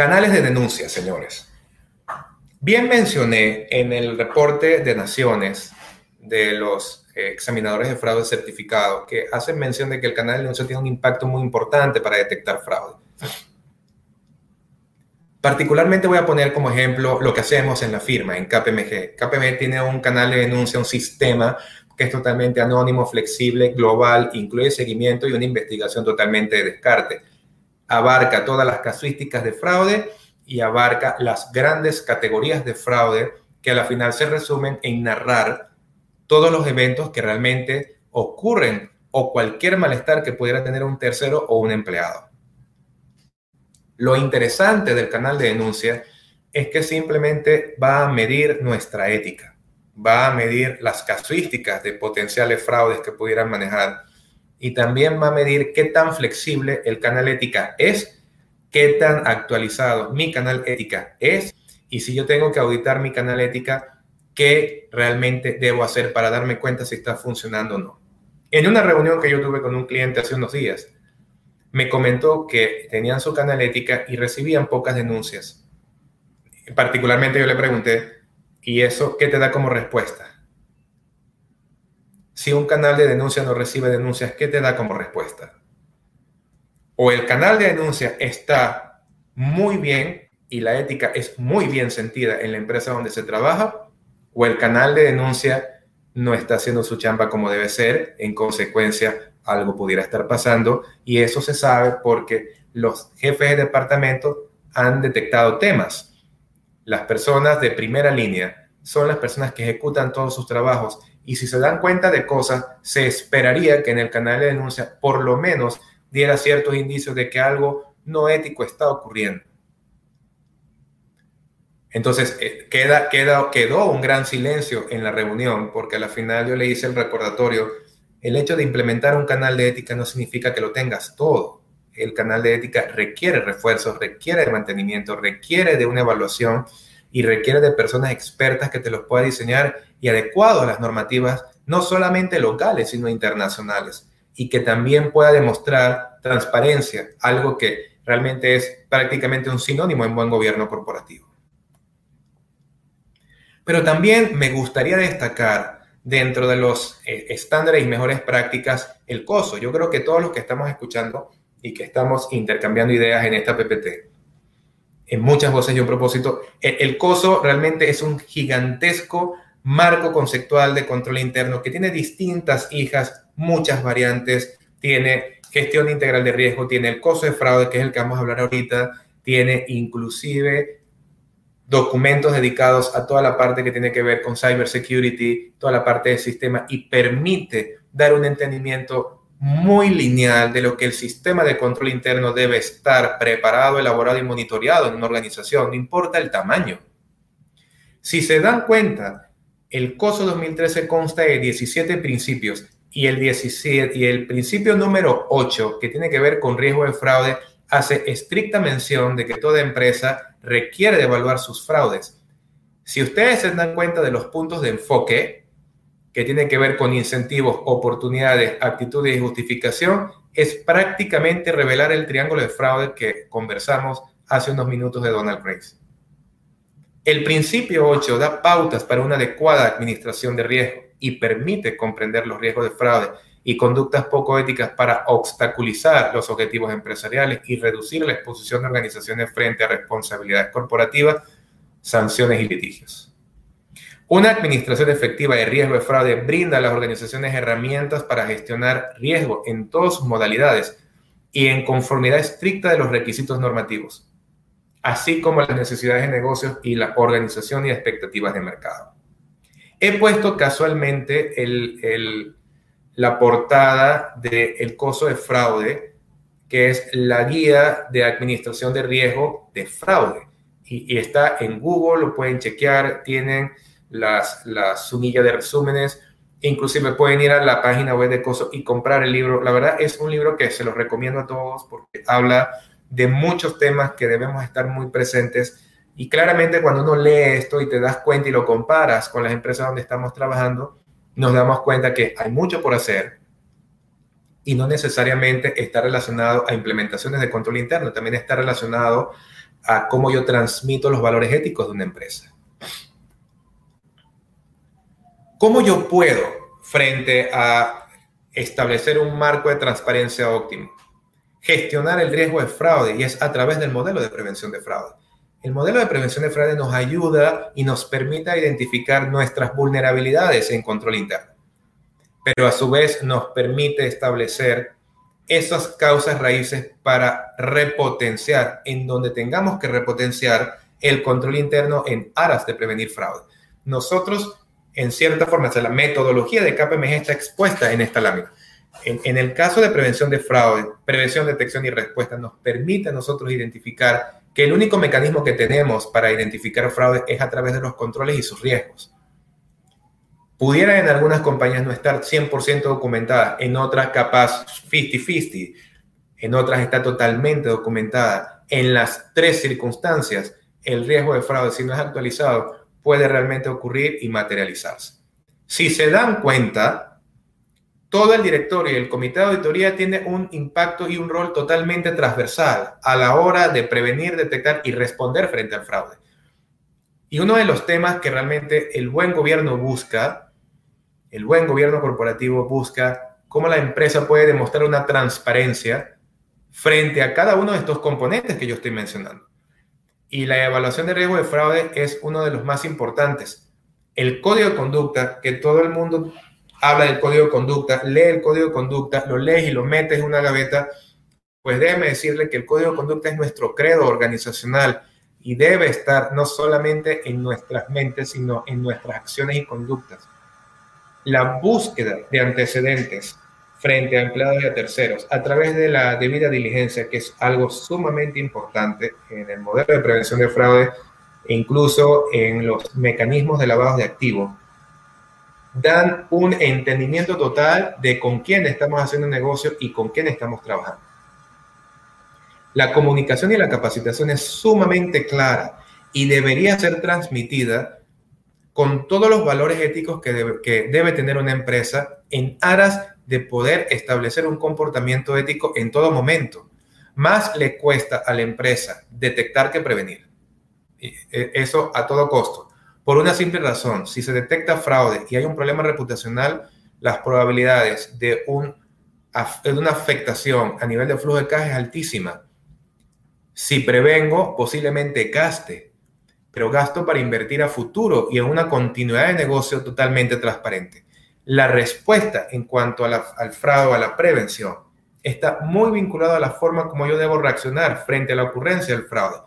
Canales de denuncia, señores. Bien mencioné en el reporte de Naciones de los eh, examinadores de fraude certificados que hacen mención de que el canal de denuncia tiene un impacto muy importante para detectar fraude. Particularmente voy a poner como ejemplo lo que hacemos en la firma, en KPMG. KPMG tiene un canal de denuncia, un sistema que es totalmente anónimo, flexible, global, incluye seguimiento y una investigación totalmente de descarte. Abarca todas las casuísticas de fraude y abarca las grandes categorías de fraude que a la final se resumen en narrar todos los eventos que realmente ocurren o cualquier malestar que pudiera tener un tercero o un empleado. Lo interesante del canal de denuncia es que simplemente va a medir nuestra ética, va a medir las casuísticas de potenciales fraudes que pudieran manejar y también va a medir qué tan flexible el canal ética es, qué tan actualizado mi canal ética es y si yo tengo que auditar mi canal ética, qué realmente debo hacer para darme cuenta si está funcionando o no. En una reunión que yo tuve con un cliente hace unos días, me comentó que tenían su canal ética y recibían pocas denuncias. Particularmente yo le pregunté, ¿y eso qué te da como respuesta? Si un canal de denuncia no recibe denuncias, ¿qué te da como respuesta? O el canal de denuncia está muy bien y la ética es muy bien sentida en la empresa donde se trabaja, o el canal de denuncia no está haciendo su chamba como debe ser, en consecuencia algo pudiera estar pasando y eso se sabe porque los jefes de departamento han detectado temas. Las personas de primera línea son las personas que ejecutan todos sus trabajos y si se dan cuenta de cosas, se esperaría que en el canal de denuncia por lo menos diera ciertos indicios de que algo no ético está ocurriendo. Entonces, eh, queda, queda, quedó un gran silencio en la reunión porque a la final yo le hice el recordatorio el hecho de implementar un canal de ética no significa que lo tengas todo. El canal de ética requiere refuerzos, requiere de mantenimiento, requiere de una evaluación y requiere de personas expertas que te los puedan diseñar y adecuados a las normativas, no solamente locales, sino internacionales, y que también pueda demostrar transparencia, algo que realmente es prácticamente un sinónimo en buen gobierno corporativo. Pero también me gustaría destacar dentro de los eh, estándares y mejores prácticas el COSO. Yo creo que todos los que estamos escuchando y que estamos intercambiando ideas en esta PPT, en muchas voces y un propósito, el, el COSO realmente es un gigantesco marco conceptual de control interno que tiene distintas hijas, muchas variantes, tiene gestión integral de riesgo, tiene el COSO de fraude, que es el que vamos a hablar ahorita, tiene inclusive documentos dedicados a toda la parte que tiene que ver con cybersecurity, toda la parte del sistema y permite dar un entendimiento muy lineal de lo que el sistema de control interno debe estar preparado, elaborado y monitoreado en una organización, no importa el tamaño. Si se dan cuenta, el COSO 2013 consta de 17 principios y el, 17, y el principio número 8, que tiene que ver con riesgo de fraude, hace estricta mención de que toda empresa requiere de evaluar sus fraudes. Si ustedes se dan cuenta de los puntos de enfoque que tienen que ver con incentivos, oportunidades, actitudes y justificación, es prácticamente revelar el triángulo de fraude que conversamos hace unos minutos de Donald Grace. El principio 8 da pautas para una adecuada administración de riesgo y permite comprender los riesgos de fraude y conductas poco éticas para obstaculizar los objetivos empresariales y reducir la exposición de organizaciones frente a responsabilidades corporativas, sanciones y litigios. Una administración efectiva de riesgo de fraude brinda a las organizaciones herramientas para gestionar riesgo en todas sus modalidades y en conformidad estricta de los requisitos normativos, así como las necesidades de negocios y la organización y expectativas de mercado. He puesto casualmente la portada del el coso de fraude, que es la guía de administración de riesgo de fraude. Y, está en Google, lo pueden chequear, tienen las, las sumillas de resúmenes, inclusive pueden ir a la página web de COSO y comprar el libro. La verdad es un libro que se lo recomiendo a todos porque habla de muchos temas que debemos estar muy presentes. Y claramente cuando uno lee esto y te das cuenta y lo comparas con las empresas donde estamos trabajando, nos damos cuenta que hay mucho por hacer y no necesariamente está relacionado a implementaciones de control interno, también está relacionado a cómo yo transmito los valores éticos de una empresa. ¿Cómo yo puedo, frente a establecer un marco de transparencia óptimo, gestionar el riesgo de fraude? Y es a través del modelo de prevención de fraude. El modelo de prevención de fraude nos ayuda y nos permite identificar nuestras vulnerabilidades en control interno, pero a su vez nos permite establecer esas causas raíces para repotenciar en donde tengamos que repotenciar el control interno en aras de prevenir fraude. Nosotros en cierta forma, la metodología de KPMG está expuesta en esta lámina. En, el caso de prevención de fraude, prevención, detección y respuesta, nos permite a nosotros identificar que el único mecanismo que tenemos para identificar fraude es a través de los controles y sus riesgos. Pudiera en algunas compañías no estar 100% documentada, en otras capaz 50-50, en otras está totalmente documentada. En las tres circunstancias, el riesgo de fraude, si no es actualizado, puede realmente ocurrir y materializarse. Si se dan cuenta, todo el directorio y el comité de auditoría tiene un impacto y un rol totalmente transversal a la hora de prevenir, detectar y responder frente al fraude. Y uno de los temas que realmente el buen gobierno busca, el buen gobierno corporativo busca cómo la empresa puede demostrar una transparencia frente a cada uno de estos componentes que yo estoy mencionando y la evaluación de riesgo de fraude es uno de los más importantes. El código de conducta, que todo el mundo habla del código de conducta, lee el código de conducta, lo lees y lo metes en una gaveta, pues déjeme decirle que el código de conducta es nuestro credo organizacional y debe estar no solamente en nuestras mentes, sino en nuestras acciones y conductas. La búsqueda de antecedentes frente a empleados y a terceros a través de la debida diligencia, que es algo sumamente importante en el modelo de prevención de fraude e incluso en los mecanismos de lavado de activos, dan un entendimiento total de con quién estamos haciendo negocio y con quién estamos trabajando. La comunicación y la capacitación es sumamente clara y debería ser transmitida con todos los valores éticos que debe, que debe tener una empresa en aras de poder establecer un comportamiento ético en todo momento. Más le cuesta a la empresa detectar que prevenir. E, eso a todo costo. Por una simple razón, si se detecta fraude y hay un problema reputacional, las probabilidades de una afectación a nivel de flujo de caja es altísima. Si prevengo, posiblemente gaste, pero gasto para invertir a futuro y en una continuidad de negocio totalmente transparente la respuesta en cuanto al fraude, a la prevención, está muy vinculada a la forma como yo debo reaccionar frente a la ocurrencia del fraude,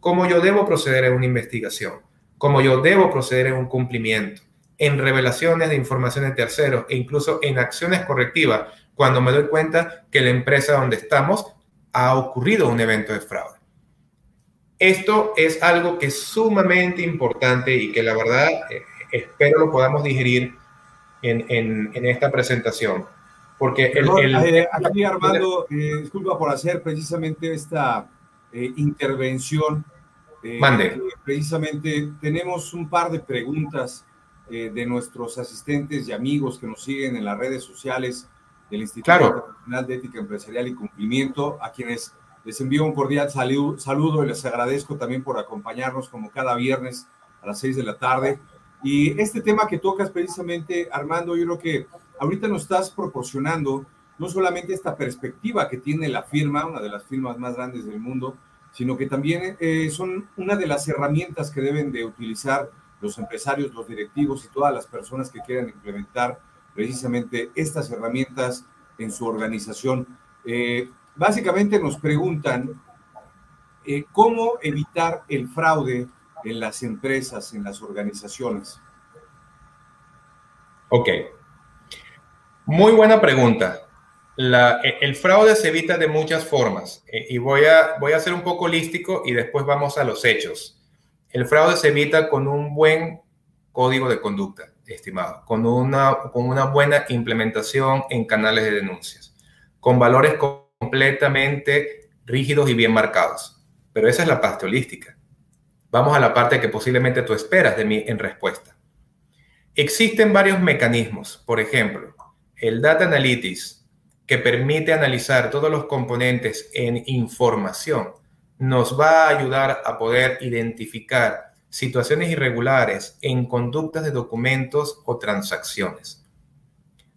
cómo yo debo proceder en una investigación, cómo yo debo proceder en un cumplimiento, en revelaciones de información de terceros e incluso en acciones correctivas cuando me doy cuenta que la empresa donde estamos ha ocurrido un evento de fraude. Esto es algo que es sumamente importante y que la verdad eh, espero lo podamos digerir en, en, esta presentación. Porque el, eh, aquí Armando, eh, disculpa por hacer precisamente esta eh, intervención. Mande. precisamente tenemos un par de preguntas de nuestros asistentes y amigos que nos siguen en las redes sociales del Instituto Nacional de Ética Empresarial y Cumplimiento, a quienes les envío un cordial saludo y les agradezco también por acompañarnos como cada viernes a las seis de la tarde. Y este tema que tocas precisamente, Armando, yo creo que ahorita nos estás proporcionando no solamente esta perspectiva que tiene la firma, una de las firmas más grandes del mundo, sino que también eh, son una de las herramientas que deben de utilizar los empresarios, los directivos y todas las personas que quieran implementar precisamente estas herramientas en su organización. Eh, básicamente nos preguntan eh, cómo evitar el fraude en las empresas, en las organizaciones? Ok. Muy buena pregunta. E, el fraude se evita de muchas formas e, y voy a, voy a ser un poco holístico y después vamos a los hechos. El fraude se evita con un buen código de conducta, estimado, con una, con una buena implementación en canales de denuncias, con valores completamente rígidos y bien marcados. Pero esa es la parte holística. Vamos a la parte que posiblemente tú esperas de mí en respuesta. Existen varios mecanismos, por ejemplo, el Data Analytics, que permite analizar todos los componentes en información, nos va a ayudar a poder identificar situaciones irregulares en conductas de documentos o transacciones.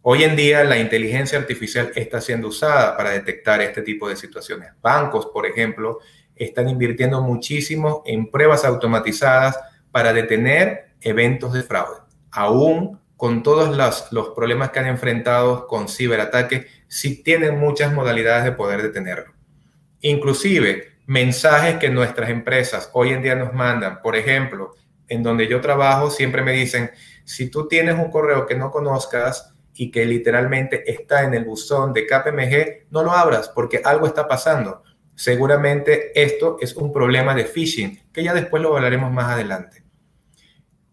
Hoy en día la inteligencia artificial está siendo usada para detectar este tipo de situaciones. Bancos, por ejemplo, están invirtiendo muchísimo en pruebas automatizadas para detener eventos de fraude. Aún con todos los, problemas que han enfrentado con ciberataques, sí tienen muchas modalidades de poder detenerlo. Inclusive, mensajes que nuestras empresas hoy en día nos mandan. Por ejemplo, en donde yo trabajo siempre me dicen, si tú tienes un correo que no conozcas y que literalmente está en el buzón de KPMG, no lo abras porque algo está pasando. Seguramente esto es un problema de phishing, que ya después lo hablaremos más adelante.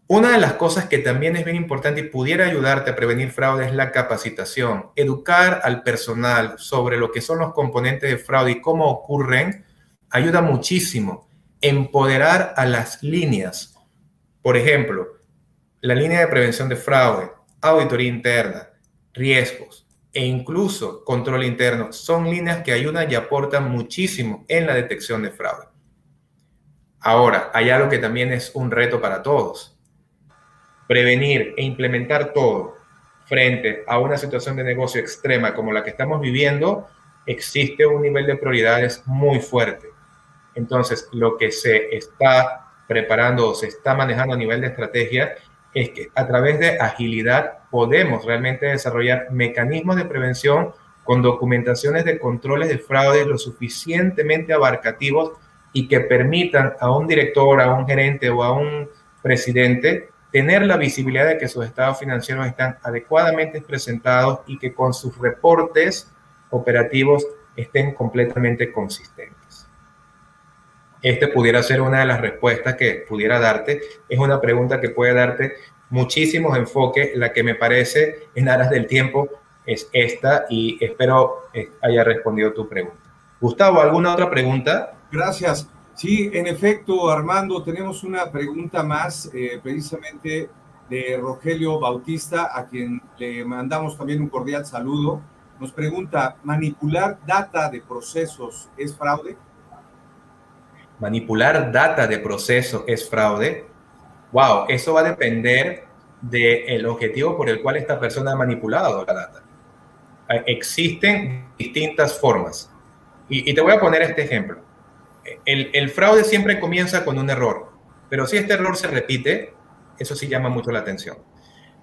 Una de las cosas que también es bien importante y pudiera ayudarte a prevenir fraude es la capacitación. Educar al personal sobre lo que son los componentes de fraude y cómo ocurren ayuda muchísimo. Empoderar a las líneas. Por ejemplo, la línea de prevención de fraude, auditoría interna, riesgos e incluso control interno son líneas que ayudan y aportan muchísimo en la detección de fraude. Ahora, hay algo que también es un reto para todos. Prevenir e implementar todo frente a una situación de negocio extrema como la que estamos viviendo, existe un nivel de prioridades muy fuerte. Entonces, lo que se está preparando o se está manejando a nivel de estrategia es que a través de agilidad podemos realmente desarrollar mecanismos de prevención con documentaciones de controles de fraude lo suficientemente abarcativos y que permitan a un director, a un gerente o a un presidente tener la visibilidad de que sus estados financieros están adecuadamente presentados y que con sus reportes operativos estén completamente consistentes este pudiera ser una de las respuestas que pudiera darte. Es una pregunta que puede darte muchísimos enfoques. La que me parece en aras del tiempo es esta y espero eh, haya respondido tu pregunta. Gustavo, ¿alguna otra pregunta? Gracias. Sí, en efecto, Armando, tenemos una pregunta más, eh, precisamente de Rogelio Bautista, a quien le mandamos también un cordial saludo. Nos pregunta, ¿manipular data de procesos es fraude? Manipular data de proceso es fraude, wow, eso va a depender del objetivo por el cual esta persona ha manipulado la data. Eh, existen distintas formas. Y, te voy a poner este ejemplo. El, el, fraude siempre comienza con un error, pero si este error se repite, eso sí llama mucho la atención.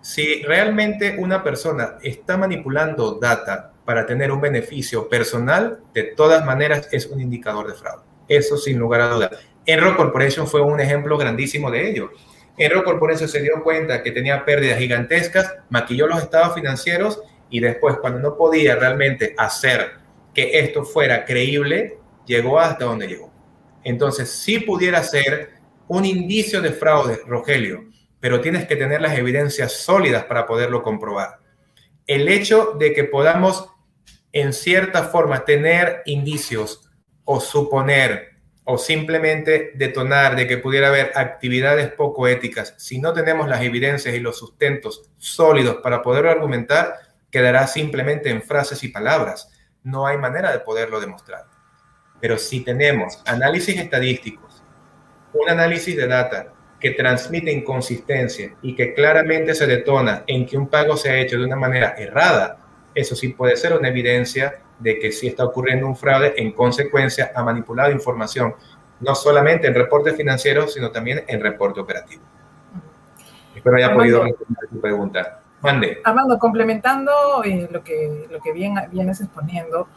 Si realmente una persona está manipulando data para tener un beneficio personal, de todas maneras es un indicador de fraude. Eso sin lugar a dudas. Enro Corporation fue un ejemplo grandísimo de ello. Enro Corporation se dio cuenta que tenía pérdidas gigantescas, maquilló los estados financieros y después cuando no podía realmente hacer que esto fuera creíble, llegó hasta donde llegó. Entonces, sí pudiera ser un indicio de fraude, Rogelio, pero tienes que tener las evidencias sólidas para poderlo comprobar. El hecho de que podamos, en cierta forma, tener indicios o suponer o simplemente detonar de que pudiera haber actividades poco éticas, si no tenemos las evidencias y los sustentos sólidos para poderlo argumentar, quedará simplemente en frases y palabras. No hay manera de poderlo demostrar. Pero si tenemos análisis estadísticos, un análisis de data que transmite inconsistencia y que claramente se detona en que un pago se ha hecho de una manera errada, eso sí puede ser una evidencia de que sí está ocurriendo un fraude, en consecuencia ha manipulado información, no solamente en reportes financieros, sino también en reporte operativo. Espero haya podido responder tu pregunta. Mande. Armando, complementando eh, lo, que, lo que bien, vienes exponiendo,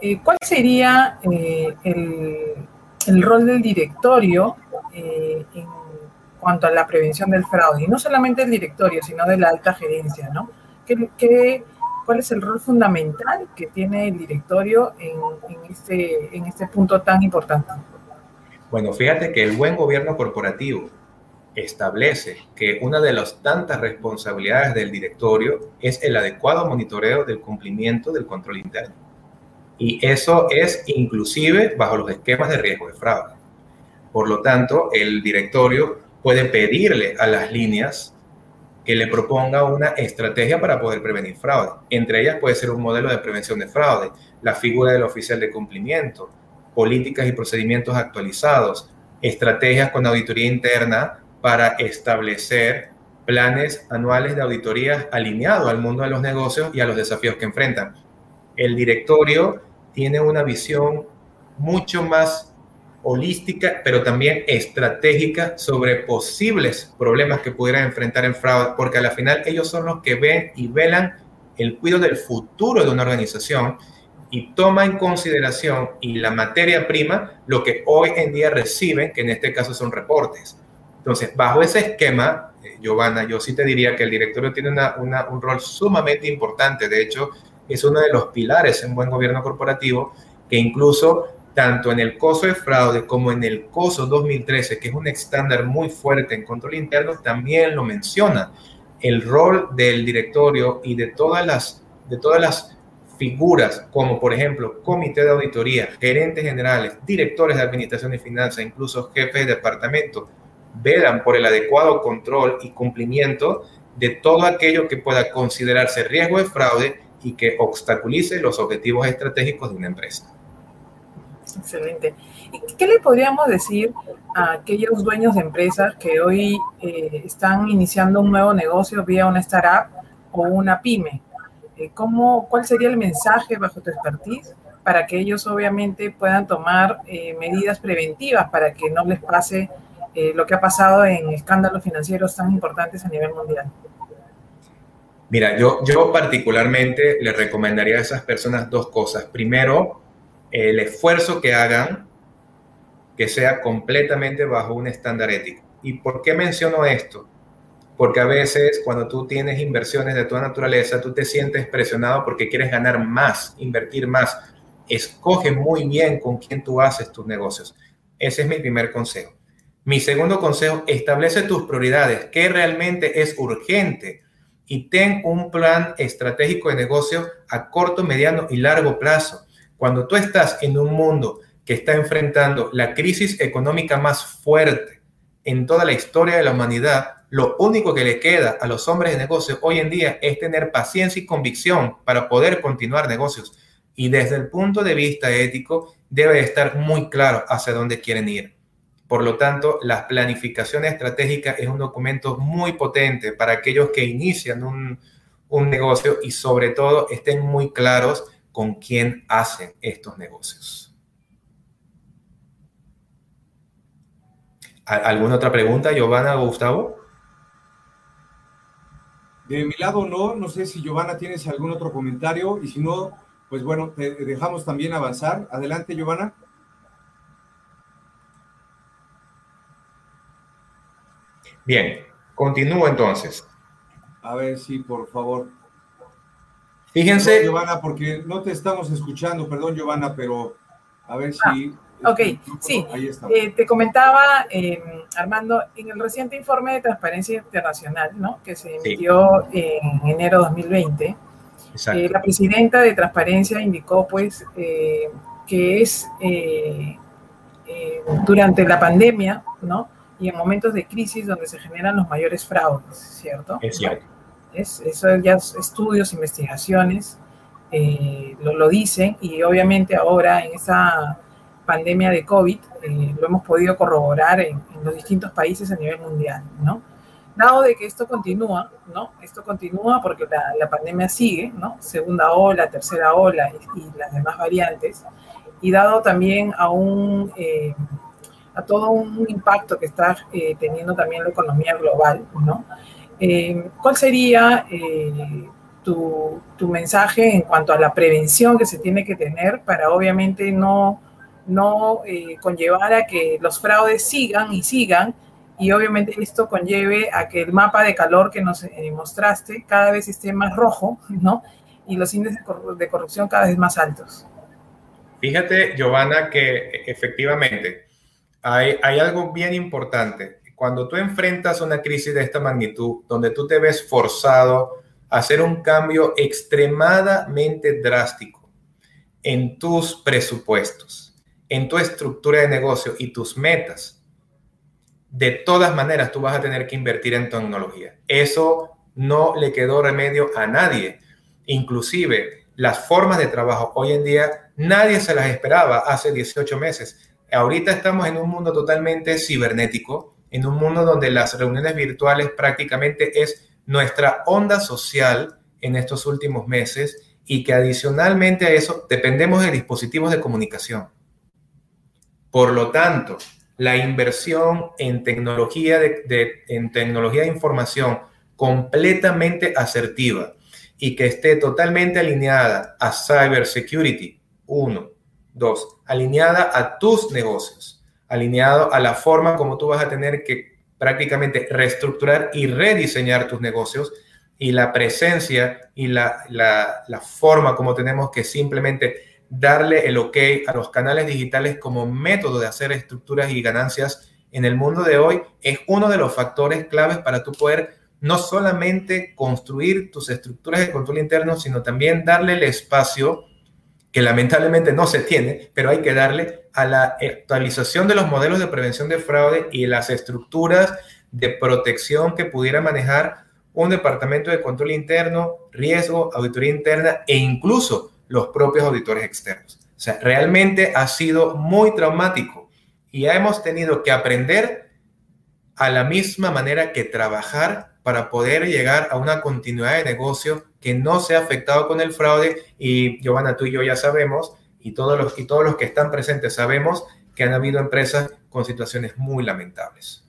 eh, ¿cuál sería eh, el, el, rol del directorio en cuanto a la prevención del fraude? Y no solamente el directorio, sino de la alta gerencia, ¿no? ¿Qué, qué cuál es el rol fundamental que tiene el directorio en, este, en este punto tan importante. Bueno, fíjate que el buen gobierno corporativo establece que una de las tantas responsabilidades del directorio es el adecuado monitoreo del cumplimiento del control interno. Y eso es inclusive bajo los esquemas de riesgo de fraude. Por lo tanto, el directorio puede pedirle a las líneas que le proponga una estrategia para poder prevenir fraude. Entre ellas puede ser un modelo de prevención de fraude, la figura del oficial de cumplimiento, políticas y procedimientos actualizados, estrategias con auditoría interna para establecer planes anuales de auditoría alineados al mundo de los negocios y a los desafíos que enfrentan. El directorio tiene una visión mucho más holística, pero también estratégica sobre posibles problemas que pudieran enfrentar en fraude, porque al final ellos son los que ven y velan el cuidado del futuro de una organización y toma en consideración y la materia prima lo que hoy en día reciben, que en este caso son reportes. Entonces, bajo ese esquema, eh, Giovanna, yo sí te diría que el directorio tiene un rol sumamente importante. De hecho, es uno de los pilares en buen gobierno corporativo que incluso tanto en el COSO de fraude como en el COSO 2013, que es un estándar muy fuerte en control interno, también lo menciona. El rol del directorio y de todas las, de todas las figuras, como por ejemplo comité de auditoría, gerentes generales, directores de administración y finanzas, incluso jefes de departamento, velan por el adecuado control y cumplimiento de todo aquello que pueda considerarse riesgo de fraude y que obstaculice los objetivos estratégicos de una empresa. Excelente. ¿Y qué le podríamos decir a aquellos dueños de empresas que hoy eh, están iniciando un nuevo negocio vía una startup o una pyme? Eh, ¿cómo, ¿Cuál sería el mensaje bajo tu expertise para que ellos obviamente puedan tomar eh, medidas preventivas para que no les pase lo que ha pasado en escándalos financieros tan importantes a nivel mundial? Mira, yo, yo particularmente le recomendaría a esas personas dos cosas. Primero, el esfuerzo que hagan que sea completamente bajo un estándar ético. ¿Y por qué menciono esto? Porque a veces cuando tú tienes inversiones de toda naturaleza, tú te sientes presionado porque quieres ganar más, invertir más. Escoge muy bien con quién tú haces tus negocios. Ese es mi primer consejo. Mi segundo consejo, establece tus prioridades. ¿Qué realmente es urgente? y ten un plan estratégico de negocio a corto, mediano y largo plazo. Cuando tú estás en un mundo que está enfrentando la crisis económica más fuerte en toda la historia de la humanidad, lo único que le queda a los hombres de negocio hoy en día es tener paciencia y convicción para poder continuar negocios. Y desde el punto de vista ético, debe estar muy claro hacia dónde quieren ir. Por lo tanto, la planificación estratégica es un documento muy potente para aquellos que inician un, negocio y sobre todo estén muy claros con quién hacen estos negocios. ¿Alguna otra pregunta, Giovanna o Gustavo? De mi lado no, no sé si Giovanna tienes algún otro comentario y si no, pues bueno, te dejamos también avanzar. Adelante, Giovanna. Bien, continúo entonces. A ver, sí, por favor. Fíjense. Giovanna, porque no te estamos escuchando, perdón, Giovanna, pero a ver si. Ah, ok, sí. Eh, te comentaba, em, Armando, en el reciente informe de Transparencia Internacional, ¿no? que se emitió en enero de 2020, eh, la presidenta de Transparencia indicó, pues, eh, que es durante la pandemia, ¿no? y en momentos de crisis donde se generan los mayores fraudes, ¿cierto? Es cierto. Es, eso ya estudios, investigaciones eh, lo, dicen y obviamente ahora en esa pandemia de COVID eh, lo hemos podido corroborar en, los distintos países a nivel mundial, ¿no? Dado de que esto continúa, ¿no? Esto continúa porque la, pandemia sigue, ¿no? Segunda ola, tercera ola y, las demás variantes. Y dado también a un... Eh, a todo un impacto que está teniendo también la economía global, ¿no? Eh, ¿Cuál sería eh, tu, tu, mensaje en cuanto a la prevención que se tiene que tener para obviamente no, no conllevar a que los fraudes sigan y sigan y obviamente esto conlleve a que el mapa de calor que nos mostraste cada vez esté más rojo, ¿no? Y los índices de corrupción cada vez más altos. Fíjate, Giovanna, que efectivamente hay, algo bien importante. Cuando tú enfrentas una crisis de esta magnitud, donde tú te ves forzado a hacer un cambio extremadamente drástico en tus presupuestos, en tu estructura de negocio y tus metas, de todas maneras tú vas a tener que invertir en tecnología. Eso no le quedó remedio a nadie. Inclusive las formas de trabajo hoy en día nadie se las esperaba hace 18 meses. Ahorita estamos en un mundo totalmente cibernético en un mundo donde las reuniones virtuales prácticamente es nuestra onda social en estos últimos meses y que adicionalmente a eso dependemos de dispositivos de comunicación. Por lo tanto, la inversión en tecnología de, en tecnología de información completamente asertiva y que esté totalmente alineada a cybersecurity, uno. Dos, alineada a tus negocios, alineado a la forma como tú vas a tener que prácticamente reestructurar y rediseñar tus negocios y la presencia y la, la, forma como tenemos que simplemente darle el ok a los canales digitales como método de hacer estructuras y ganancias en el mundo de hoy es uno de los factores claves para tú poder no solamente construir tus estructuras de control interno, sino también darle el espacio que lamentablemente no se tiene, pero hay que darle a la actualización de los modelos de prevención de fraude y las estructuras de protección que pudiera manejar un departamento de control interno, riesgo, auditoría interna e incluso los propios auditores externos. O sea, realmente ha sido muy traumático y hemos tenido que aprender a la misma manera que trabajar para poder llegar a una continuidad de negocio que no sea afectado con el fraude. Y Giovanna, tú y yo ya sabemos, y todos los, y todos los que están presentes sabemos que han habido empresas con situaciones muy lamentables.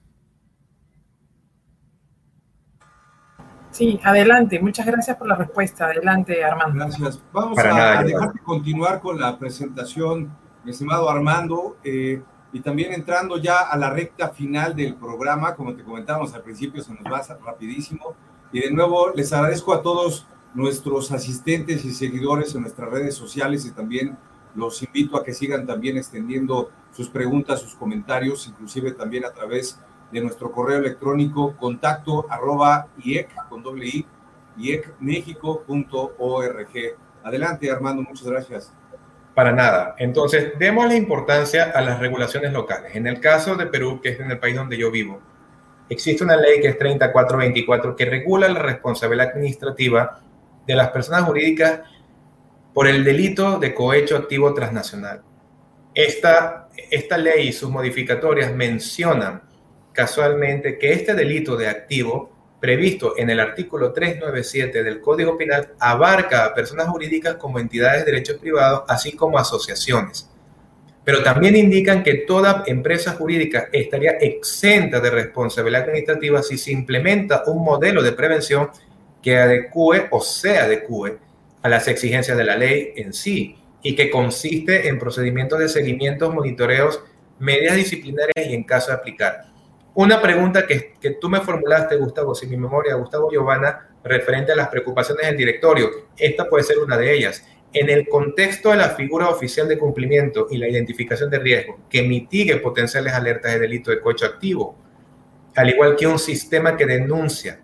Sí, adelante. Muchas gracias por la respuesta. Adelante, Armando. Gracias. Vamos a, dejar de continuar con la presentación, mi estimado Armando, eh, y también entrando ya a la recta final del programa, como te comentábamos al principio, se nos va rapidísimo. Y de nuevo, les agradezco a todos nuestros asistentes y seguidores en nuestras redes sociales y también los invito a que sigan también extendiendo sus preguntas, sus comentarios, inclusive también a través de nuestro correo electrónico contacto arroba IEC con doble I, iecmexico.org. Adelante, Armando, muchas gracias. Para nada. Entonces, demos la importancia a las regulaciones locales. En el caso de Perú, que es en el país donde yo vivo, existe una ley que es 3424 que regula la responsabilidad administrativa de las personas jurídicas por el delito de cohecho activo transnacional. Esta, esta ley y sus modificatorias mencionan casualmente que este delito de activo previsto en el artículo 397 del Código Penal abarca a personas jurídicas como entidades de derecho privado, así como asociaciones. Pero también indican que toda empresa jurídica estaría exenta de responsabilidad administrativa si se implementa un modelo de prevención que adecue o se adecue a las exigencias de la ley en sí y que consiste en procedimientos de seguimiento, monitoreos, medidas disciplinarias y en caso de aplicar una pregunta que, que, tú me formulaste, Gustavo, sin mi memoria, Gustavo Giovanna, referente a las preocupaciones del directorio. Esta puede ser una de ellas. En el contexto de la figura oficial de cumplimiento y la identificación de riesgo, que mitigue potenciales alertas de delito de coche activo, al igual que un sistema que denuncia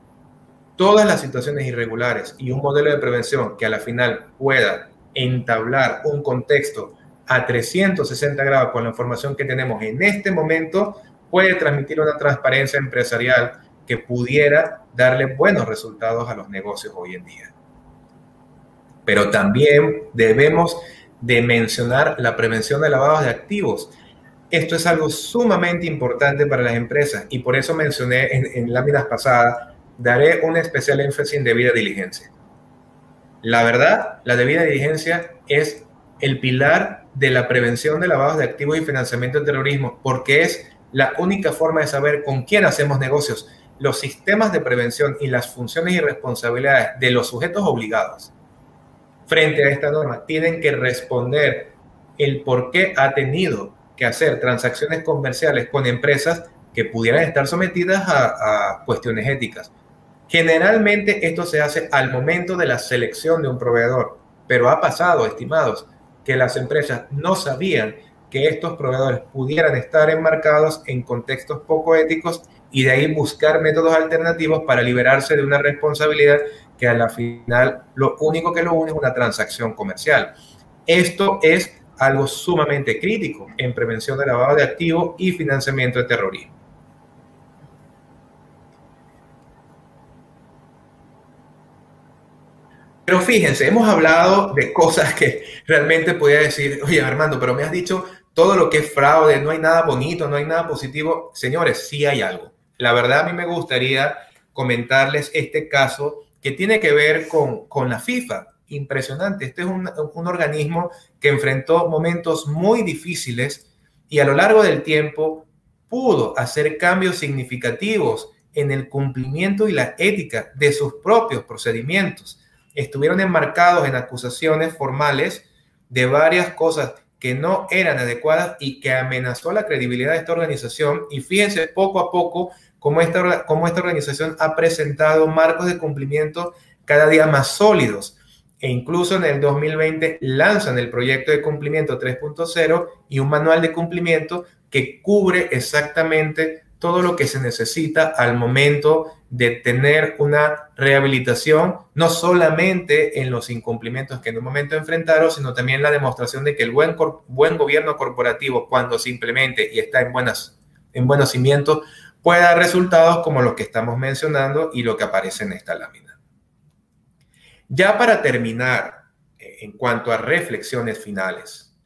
todas las situaciones irregulares y un modelo de prevención que a la final pueda entablar un contexto a 360 grados con la información que tenemos en este momento, puede transmitir una transparencia empresarial que pudiera darle buenos resultados a los negocios hoy en día. Pero también debemos de mencionar la prevención de lavados de activos. Esto es algo sumamente importante para las empresas y por eso mencioné en, en láminas pasadas, daré un especial énfasis en debida diligencia. La verdad, la debida diligencia es el pilar de la prevención de lavados de activos y financiamiento del terrorismo, porque es la única forma de saber con quién hacemos negocios, los sistemas de prevención y las funciones y responsabilidades de los sujetos obligados frente a esta norma tienen que responder el por qué ha tenido que hacer transacciones comerciales con empresas que pudieran estar sometidas a, cuestiones éticas. Generalmente esto se hace al momento de la selección de un proveedor, pero ha pasado, estimados, que las empresas no sabían que estos proveedores pudieran estar enmarcados en contextos poco éticos y de ahí buscar métodos alternativos para liberarse de una responsabilidad que a la final lo único que lo une es una transacción comercial. Esto es algo sumamente crítico en prevención de lavado de activos y financiamiento de terrorismo. Pero fíjense, hemos hablado de cosas que realmente podía decir, oye Armando, pero me has dicho todo lo que es fraude, no hay nada bonito, no hay nada positivo. Señores, sí hay algo. La verdad a mí me gustaría comentarles este caso que tiene que ver con, con la FIFA. Impresionante. Este es un, un organismo que enfrentó momentos muy difíciles y a lo largo del tiempo pudo hacer cambios significativos en el cumplimiento y la ética de sus propios procedimientos. Estuvieron enmarcados en acusaciones formales de varias cosas que no eran adecuadas y que amenazó la credibilidad de esta organización. Y fíjense poco a poco cómo esta, cómo esta organización ha presentado marcos de cumplimiento cada día más sólidos. E incluso en el 2020 lanzan el proyecto de cumplimiento 3.0 y un manual de cumplimiento que cubre exactamente todo lo que se necesita al momento de tener una rehabilitación, no solamente en los incumplimientos que en un momento enfrentaron, sino también la demostración de que el buen, gobierno corporativo, cuando se implemente y está en, buenas, en buenos cimientos, puede dar resultados como los que estamos mencionando y lo que aparece en esta lámina. Ya para terminar, eh, en cuanto a reflexiones finales,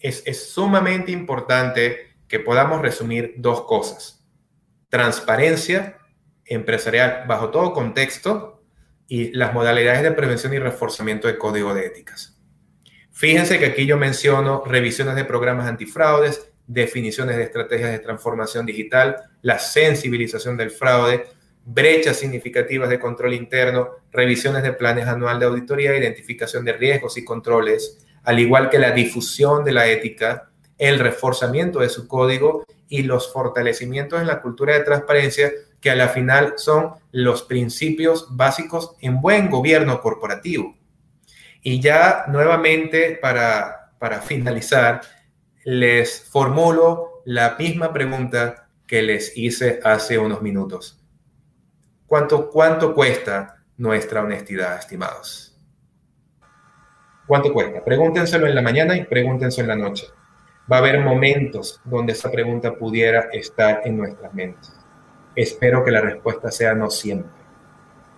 es, es sumamente importante que podamos resumir dos cosas. Transparencia empresarial bajo todo contexto y las modalidades de prevención y reforzamiento del código de éticas. Fíjense que aquí yo menciono revisiones de programas antifraudes, definiciones de estrategias de transformación digital, la sensibilización del fraude, brechas significativas de control interno, revisiones de planes anual de auditoría, identificación de riesgos y controles, al igual que la difusión de la ética, el reforzamiento de su código y los fortalecimientos en la cultura de transparencia que a la final son los principios básicos en buen gobierno corporativo. Y ya nuevamente para, para finalizar, les formulo la misma pregunta que les hice hace unos minutos. ¿Cuánto, cuánto cuesta nuestra honestidad, estimados? ¿Cuánto cuesta? Pregúntenselo en la mañana y pregúntenselo en la noche va a haber momentos donde esa pregunta pudiera estar en nuestras mentes. Espero que la respuesta sea no siempre.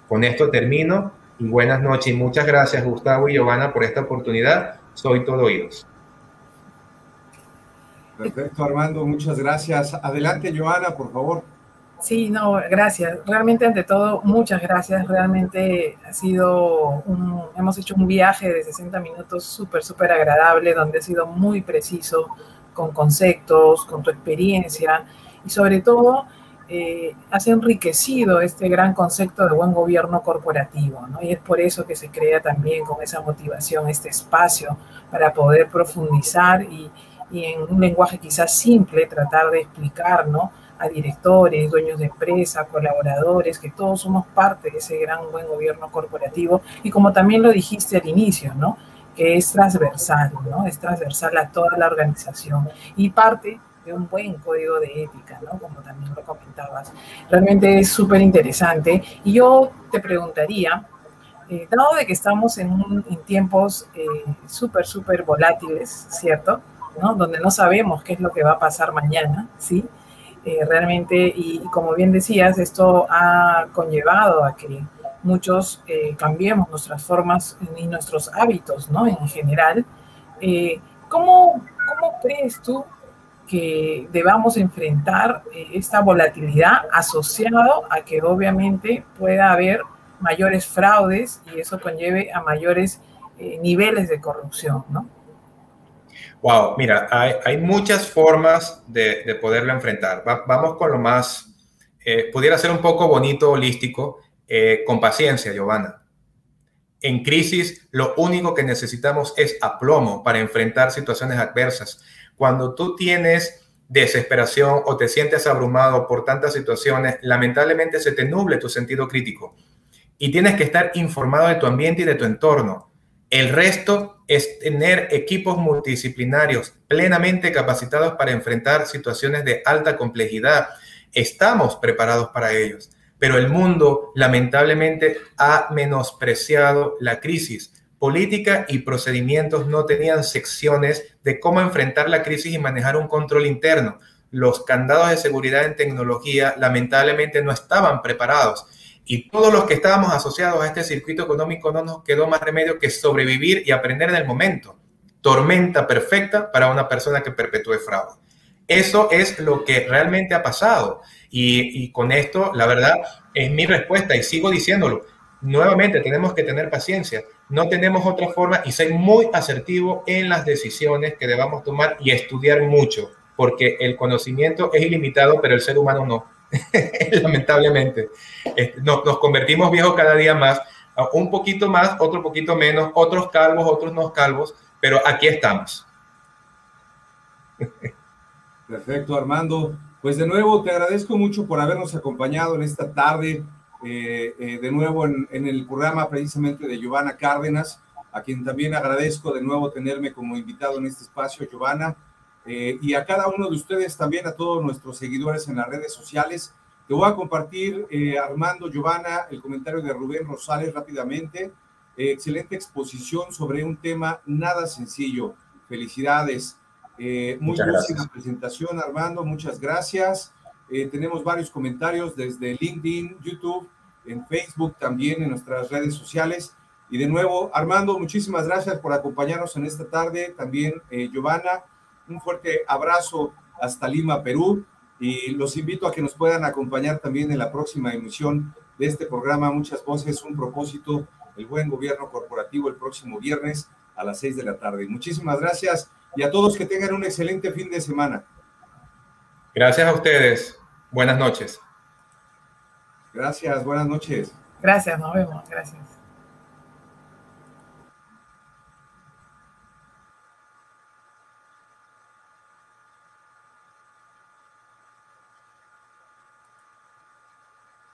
Con esto termino y buenas noches y muchas gracias Gustavo y Giovanna por esta oportunidad. Soy todo oídos. Perfecto, Armando, muchas gracias. Adelante, Joana, por favor. Sí, no, gracias. Realmente, ante todo, muchas gracias. Realmente ha sido un, hemos hecho un viaje de 60 minutos súper, súper agradable, donde ha sido muy preciso con conceptos, con tu experiencia y sobre todo eh, has enriquecido este gran concepto de buen gobierno corporativo, ¿no? Y es por eso que se crea también con esa motivación este espacio para poder profundizar y, en un lenguaje quizás simple tratar de explicar, ¿no? a directores, dueños de empresa, colaboradores, que todos somos parte de ese gran buen gobierno corporativo y como también lo dijiste al inicio, ¿no? Que es transversal, ¿no? Es transversal a toda la organización y parte un buen código de ética, ¿no? Como también lo comentabas. Realmente es súper interesante y yo te preguntaría, eh, dado de que estamos en, en tiempos eh, súper, súper volátiles, ¿cierto? ¿no? Donde no sabemos qué es lo que va a pasar mañana, ¿sí? Eh, realmente, y, como bien decías, esto ha conllevado a que muchos eh, cambiemos nuestras formas y nuestros hábitos, ¿no? En general. Eh, ¿cómo, ¿Cómo crees tú que debamos enfrentar esta volatilidad asociado a que obviamente pueda haber mayores fraudes y eso conlleve a mayores niveles de corrupción, ¿no? Wow, mira, hay, muchas formas de, poderlo enfrentar. vamos con lo más, eh, pudiera ser un poco bonito, holístico, eh, con paciencia, Giovanna. En crisis, lo único que necesitamos es aplomo para enfrentar situaciones adversas. Cuando tú tienes desesperación o te sientes abrumado por tantas situaciones, lamentablemente se te nuble tu sentido crítico y tienes que estar informado de tu ambiente y de tu entorno. El resto es tener equipos multidisciplinarios plenamente capacitados para enfrentar situaciones de alta complejidad. Estamos preparados para ellos, pero el mundo lamentablemente ha menospreciado la crisis. Política y procedimientos no tenían secciones de cómo enfrentar la crisis y manejar un control interno. Los candados de seguridad en tecnología lamentablemente no estaban preparados Y todos los que estábamos asociados a este circuito económico no nos quedó más remedio que sobrevivir y aprender en el momento. Tormenta perfecta para una persona que perpetúe fraude. Eso es lo que realmente ha pasado. Y, y con esto, la verdad, es mi respuesta y sigo diciéndolo. Nuevamente, tenemos que tener paciencia. No tenemos otra forma y ser muy asertivo en las decisiones que debamos tomar y estudiar mucho, porque el conocimiento es ilimitado, pero el ser humano no. Lamentablemente. Nos, nos convertimos viejos cada día más, un poquito más, otro poquito menos, otros calvos, otros no calvos, pero aquí estamos. Perfecto, Armando. Pues de nuevo te agradezco mucho por habernos acompañado en esta tarde, eh, eh, de nuevo en, en, el programa precisamente de Giovanna Cárdenas, a quien también agradezco de nuevo tenerme como invitado en este espacio, Giovanna, eh, y a cada uno de ustedes también, a todos nuestros seguidores en las redes sociales. Te voy a compartir, Armando, Giovanna, el comentario de Rubén Rosales rápidamente. excelente exposición sobre un tema nada sencillo. Felicidades. Muy buena presentación, Armando, muchas gracias. Eh, tenemos varios comentarios desde LinkedIn, YouTube, en Facebook, también en nuestras redes sociales. Y de nuevo, Armando, muchísimas gracias por acompañarnos en esta tarde. También, eh, Giovanna, un fuerte abrazo hasta Lima, Perú. Y los invito a que nos puedan acompañar también en la próxima emisión de este programa Muchas Voces, un propósito, el buen gobierno corporativo el próximo viernes a las seis de la tarde. Muchísimas gracias y a todos que tengan un excelente fin de semana. Gracias a ustedes. Buenas noches. Gracias, buenas noches. Gracias, nos vemos. Gracias.